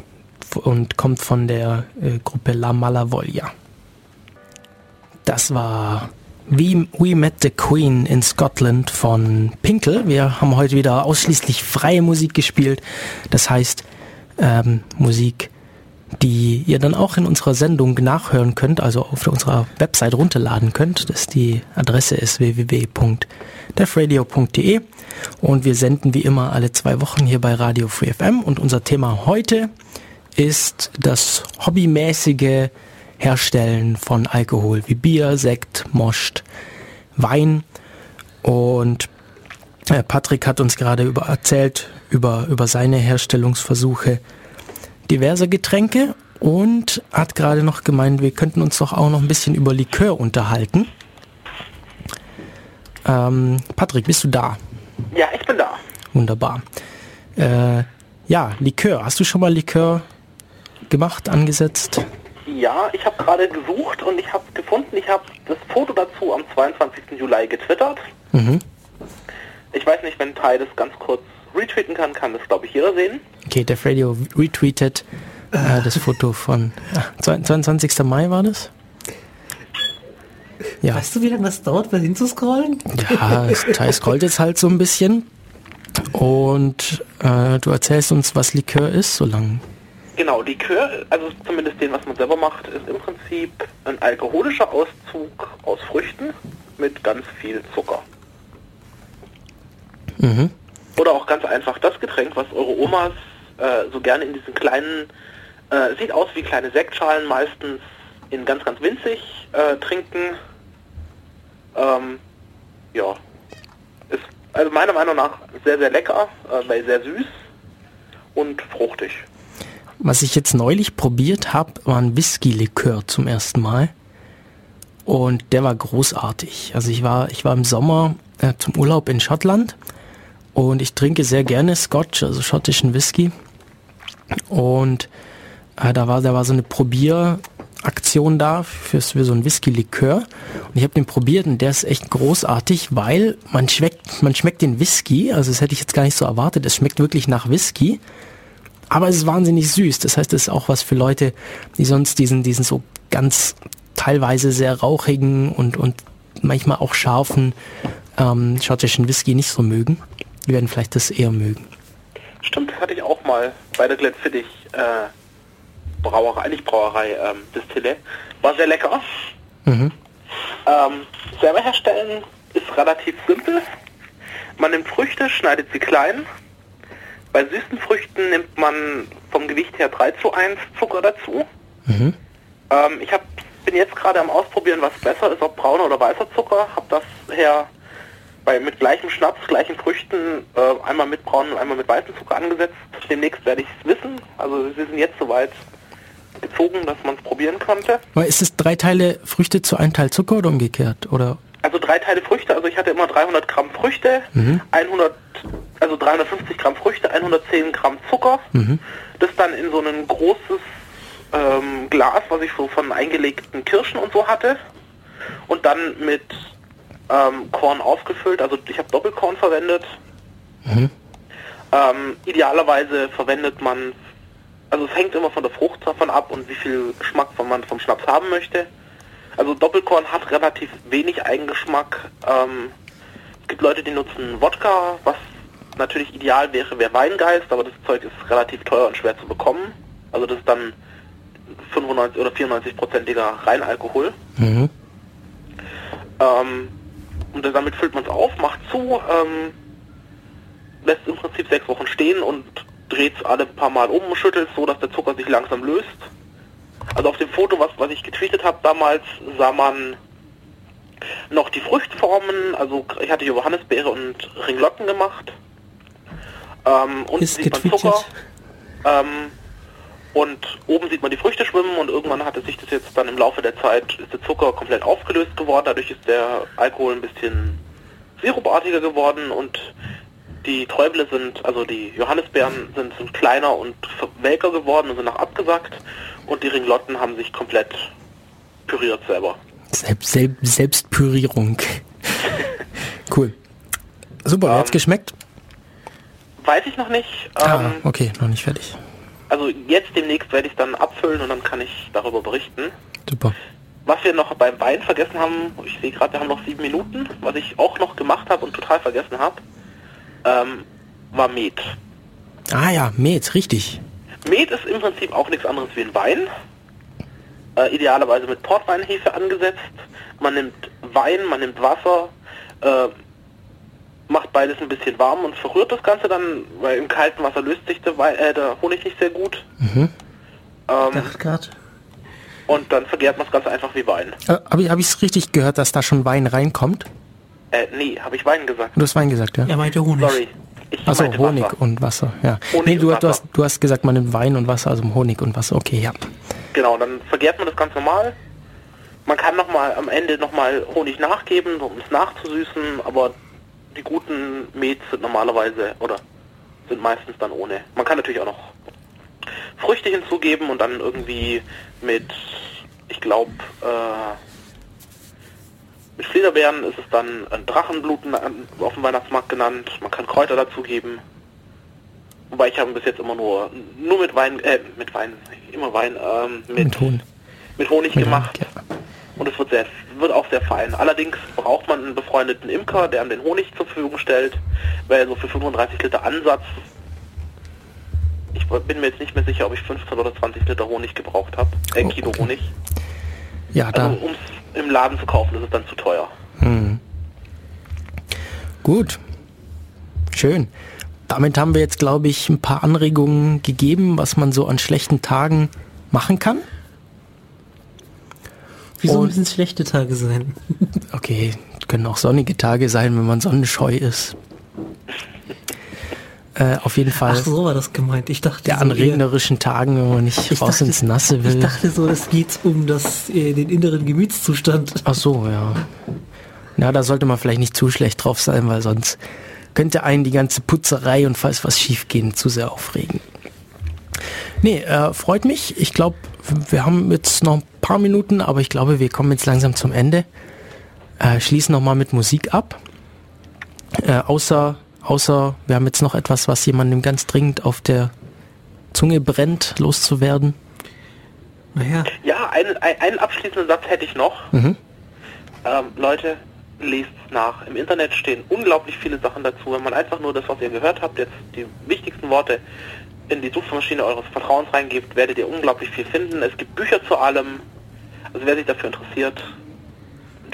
und kommt von der äh, Gruppe La Malavoglia. Das war We, We Met the Queen in Scotland von Pinkel. Wir haben heute wieder ausschließlich freie Musik gespielt. Das heißt ähm, Musik, die ihr dann auch in unserer Sendung nachhören könnt, also auf unserer Website runterladen könnt. Das die Adresse ist www.defradio.de und wir senden wie immer alle zwei Wochen hier bei Radio Free FM und unser Thema heute ist das hobbymäßige Herstellen von Alkohol wie Bier, Sekt, Most, Wein und äh, Patrick hat uns gerade über erzählt über, über seine Herstellungsversuche diverser Getränke und hat gerade noch gemeint, wir könnten uns doch auch noch ein bisschen über Likör unterhalten. Ähm, Patrick, bist du da? Ja, ich bin da. Wunderbar. Äh, ja, Likör. Hast du schon mal Likör gemacht, angesetzt? Ja, ich habe gerade gesucht und ich habe gefunden, ich habe das Foto dazu am 22. Juli getwittert. Mhm. Ich weiß nicht, wenn Teil das ganz kurz retweeten kann, kann das glaube ich jeder sehen. Okay, Def Radio retweetet äh, das Foto von ja, 22. Mai war das? Ja. Weißt du, wie lange das dauert, mal hinzuscrollen? Ja, Teil scrollt jetzt halt so ein bisschen. Und äh, du erzählst uns, was Likör ist, so lang. Genau, Likör, also zumindest den, was man selber macht, ist im Prinzip ein alkoholischer Auszug aus Früchten mit ganz viel Zucker. Mhm. Oder auch ganz einfach das Getränk, was eure Omas äh, so gerne in diesen kleinen, äh, sieht aus wie kleine Sektschalen, meistens in ganz, ganz winzig äh, trinken. Ähm, ja, ist also meiner Meinung nach sehr, sehr lecker, äh, weil sehr süß und fruchtig. Was ich jetzt neulich probiert habe, war ein Whisky-Likör zum ersten Mal. Und der war großartig. Also ich war, ich war im Sommer äh, zum Urlaub in Schottland und ich trinke sehr gerne Scotch, also schottischen Whisky. Und äh, da war, da war so eine Probieraktion da für, für so ein Whisky-Likör. Und ich habe den probiert und der ist echt großartig, weil man schmeckt, man schmeckt den Whisky, also das hätte ich jetzt gar nicht so erwartet, es schmeckt wirklich nach Whisky. Aber es ist wahnsinnig süß. Das heißt, es ist auch was für Leute, die sonst diesen, diesen so ganz teilweise sehr rauchigen und, und manchmal auch scharfen ähm, schottischen Whisky nicht so mögen. Die werden vielleicht das eher mögen. Stimmt, hatte ich auch mal bei der Glenfiddich äh, Brauerei, nicht Brauerei, ähm, Distille. War sehr lecker. Mhm. Ähm, selber herstellen ist relativ simpel. Man nimmt Früchte, schneidet sie klein. Bei süßen Früchten nimmt man vom Gewicht her 3 zu 1 Zucker dazu. Mhm. Ähm, ich hab, bin jetzt gerade am Ausprobieren, was besser ist, ob brauner oder weißer Zucker. Hab das her bei, mit gleichem Schnaps, gleichen Früchten, äh, einmal mit braunen und einmal mit weißem Zucker angesetzt. Demnächst werde ich es wissen. Also sie sind jetzt soweit gezogen, dass man es probieren konnte. Aber ist es drei Teile Früchte zu ein Teil Zucker oder umgekehrt? Oder? Also drei Teile Früchte, also ich hatte immer 300 Gramm Früchte, Mhm. 100, also 350 Gramm Früchte, 110 Gramm Zucker. Mhm. Das dann in so ein großes ähm, Glas, was ich so von eingelegten Kirschen und so hatte. Und dann mit ähm, Korn aufgefüllt, also ich habe Doppelkorn verwendet. Mhm. Ähm, idealerweise verwendet man, also es hängt immer von der Frucht davon ab und wie viel Geschmack man vom Schnaps haben möchte. Also Doppelkorn hat relativ wenig Eigengeschmack. Ähm, es gibt Leute, die nutzen Wodka, was natürlich ideal wäre, wäre Weingeist, aber das Zeug ist relativ teuer und schwer zu bekommen. Also das ist dann 95 oder 94-prozentiger Reinalkohol. Mhm. Ähm, und damit füllt man es auf, macht zu, ähm, lässt im Prinzip sechs Wochen stehen und dreht es alle paar Mal um, schüttelt so, dass der Zucker sich langsam löst. Also auf dem Foto, was, was ich getweetet habe damals, sah man noch die Früchtformen, also ich hatte Johannisbeere und Ringlotten gemacht. Ähm, unten Ist sieht man. Zucker. Ähm, und oben sieht man die Früchte schwimmen und irgendwann hatte sich das jetzt dann im Laufe der Zeit, ist der Zucker komplett aufgelöst geworden, dadurch ist der Alkohol ein bisschen sirupartiger geworden und die Träuble sind, also die Johannisbeeren sind, sind kleiner und welker geworden und sind auch abgesackt und die Ringlotten haben sich komplett püriert selber. Selbst, Selb Selbstpürierung. cool. Super, Ähm, hat's geschmeckt? Weiß ich noch nicht. ah, Ähm, okay, noch nicht fertig. Also jetzt demnächst werde ich dann abfüllen und dann kann ich darüber berichten. Super. Was wir noch beim Wein vergessen haben, ich sehe gerade, wir haben noch sieben Minuten, was ich auch noch gemacht habe und total vergessen habe, ähm, war Met. Ah ja, Met, richtig. Met ist im Prinzip auch nichts anderes wie ein Wein. Äh, idealerweise mit Portweinhefe angesetzt. Man nimmt Wein, man nimmt Wasser, äh, macht beides ein bisschen warm und verrührt das Ganze dann, weil im kalten Wasser löst sich der, Wein, äh, der Honig nicht sehr gut. Ähm, Dachte grad. und dann vergärt man das Ganze einfach wie Wein. Äh, Habe ich es richtig gehört, dass da schon Wein reinkommt? Äh, nee, habe ich Wein gesagt. Du hast Wein gesagt, ja? Er meinte Honig. Sorry. Ich Achso, meinte Honig Wasser. und Wasser, ja. Honig nee, du, und du, hast, Wasser. du hast gesagt, man nimmt Wein und Wasser, also Honig und Wasser. Okay, ja. Genau, dann vergärt man das ganz normal. Man kann noch mal am Ende nochmal Honig nachgeben, um es nachzusüßen, aber die guten Mets sind normalerweise oder sind meistens dann ohne. Man kann natürlich auch noch Früchte hinzugeben und dann irgendwie mit, ich glaube, äh, mit Fliederbeeren ist es dann ein Drachenblut an- auf dem Weihnachtsmarkt genannt. Man kann Kräuter dazugeben. Wobei ich habe bis jetzt immer nur nur mit Wein, äh, mit Wein, immer Wein, ähm, mit, Mit Honig. mit Honig gemacht. Honig, ja. Und es wird sehr, wird auch sehr fein. Allerdings braucht man einen befreundeten Imker, der einem den Honig zur Verfügung stellt, weil so für 35 Liter Ansatz, ich bin mir jetzt nicht mehr sicher, ob ich 15 oder 20 Liter Honig gebraucht habe, äh, Oh, Kilo okay. Honig. Ja, da. Also um es im Laden zu kaufen, ist es dann zu teuer. Gut. Schön. Damit haben wir jetzt, glaube ich, ein paar Anregungen gegeben, was man so an schlechten Tagen machen kann. Wieso müssen es schlechte Tage sein? Okay, können auch sonnige Tage sein, wenn man sonnenscheu ist. Äh, auf jeden Fall Ach, so war das gemeint. Ich dachte, der so an regnerischen Tagen, wenn man nicht Ich raus dachte- ins Nasse Ich will. dachte so, es geht um das, äh, den inneren Gemütszustand. Ach so, ja. Na, da sollte man vielleicht nicht zu schlecht drauf sein, weil sonst könnte einen die ganze Putzerei und falls was schief gehen zu sehr aufregen. Nee, äh, freut mich. Ich glaube, wir haben jetzt noch ein paar Minuten, aber ich glaube, wir kommen jetzt langsam zum Ende. Äh, schließen nochmal mit Musik ab. Äh, außer, außer, wir haben jetzt noch etwas, was jemandem ganz dringend auf der Zunge brennt, loszuwerden. Naja, Ja, einen, ein- einen abschließenden Satz hätte ich noch. Mhm. Ähm, Leute, lest nach. Im Internet stehen unglaublich viele Sachen dazu. Wenn man einfach nur das, was ihr gehört habt, jetzt die wichtigsten Worte in die Suchmaschine eures Vertrauens reingebt, werdet ihr unglaublich viel finden. Es gibt Bücher zu allem. Also wer sich dafür interessiert,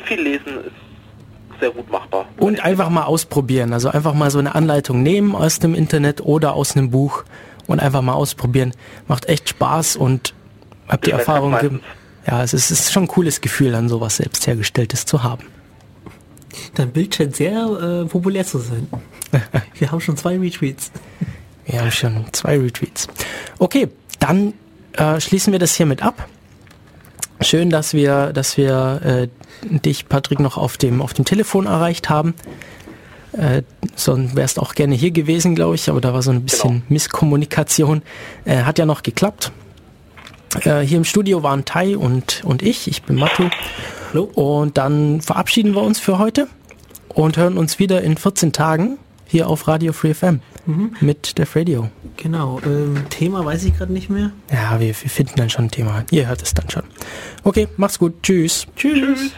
viel lesen ist sehr gut machbar. Und einfach mal ausprobieren. Also einfach mal so eine Anleitung nehmen aus dem Internet oder aus einem Buch und einfach mal ausprobieren. Macht echt Spaß und habt die Erfahrung. Ja, es ist, es ist schon ein cooles Gefühl, dann sowas selbst hergestelltes zu haben. dein Bild scheint sehr äh, populär zu sein. Wir haben schon zwei Retweets. Wir haben schon zwei Retweets. Okay, dann äh, schließen wir das hiermit ab. Schön, dass wir, dass wir äh, dich, Patrick, noch auf dem, auf dem Telefon erreicht haben. Äh, sonst wärst auch gerne hier gewesen, glaube ich, aber da war so ein bisschen Genau. Misskommunikation. Äh, hat ja noch geklappt. Äh, hier im Studio waren Tai und, und ich. Ich bin Matu. Hallo. Und dann verabschieden wir uns für heute und hören uns wieder in 14 Tagen hier auf Radio Free FM mit Def Radio. Genau, ähm, Thema weiß ich gerade nicht mehr. Ja, wir, wir finden dann schon ein Thema. Ihr hört es dann schon. Okay, macht's gut. Tschüss. Tschüss.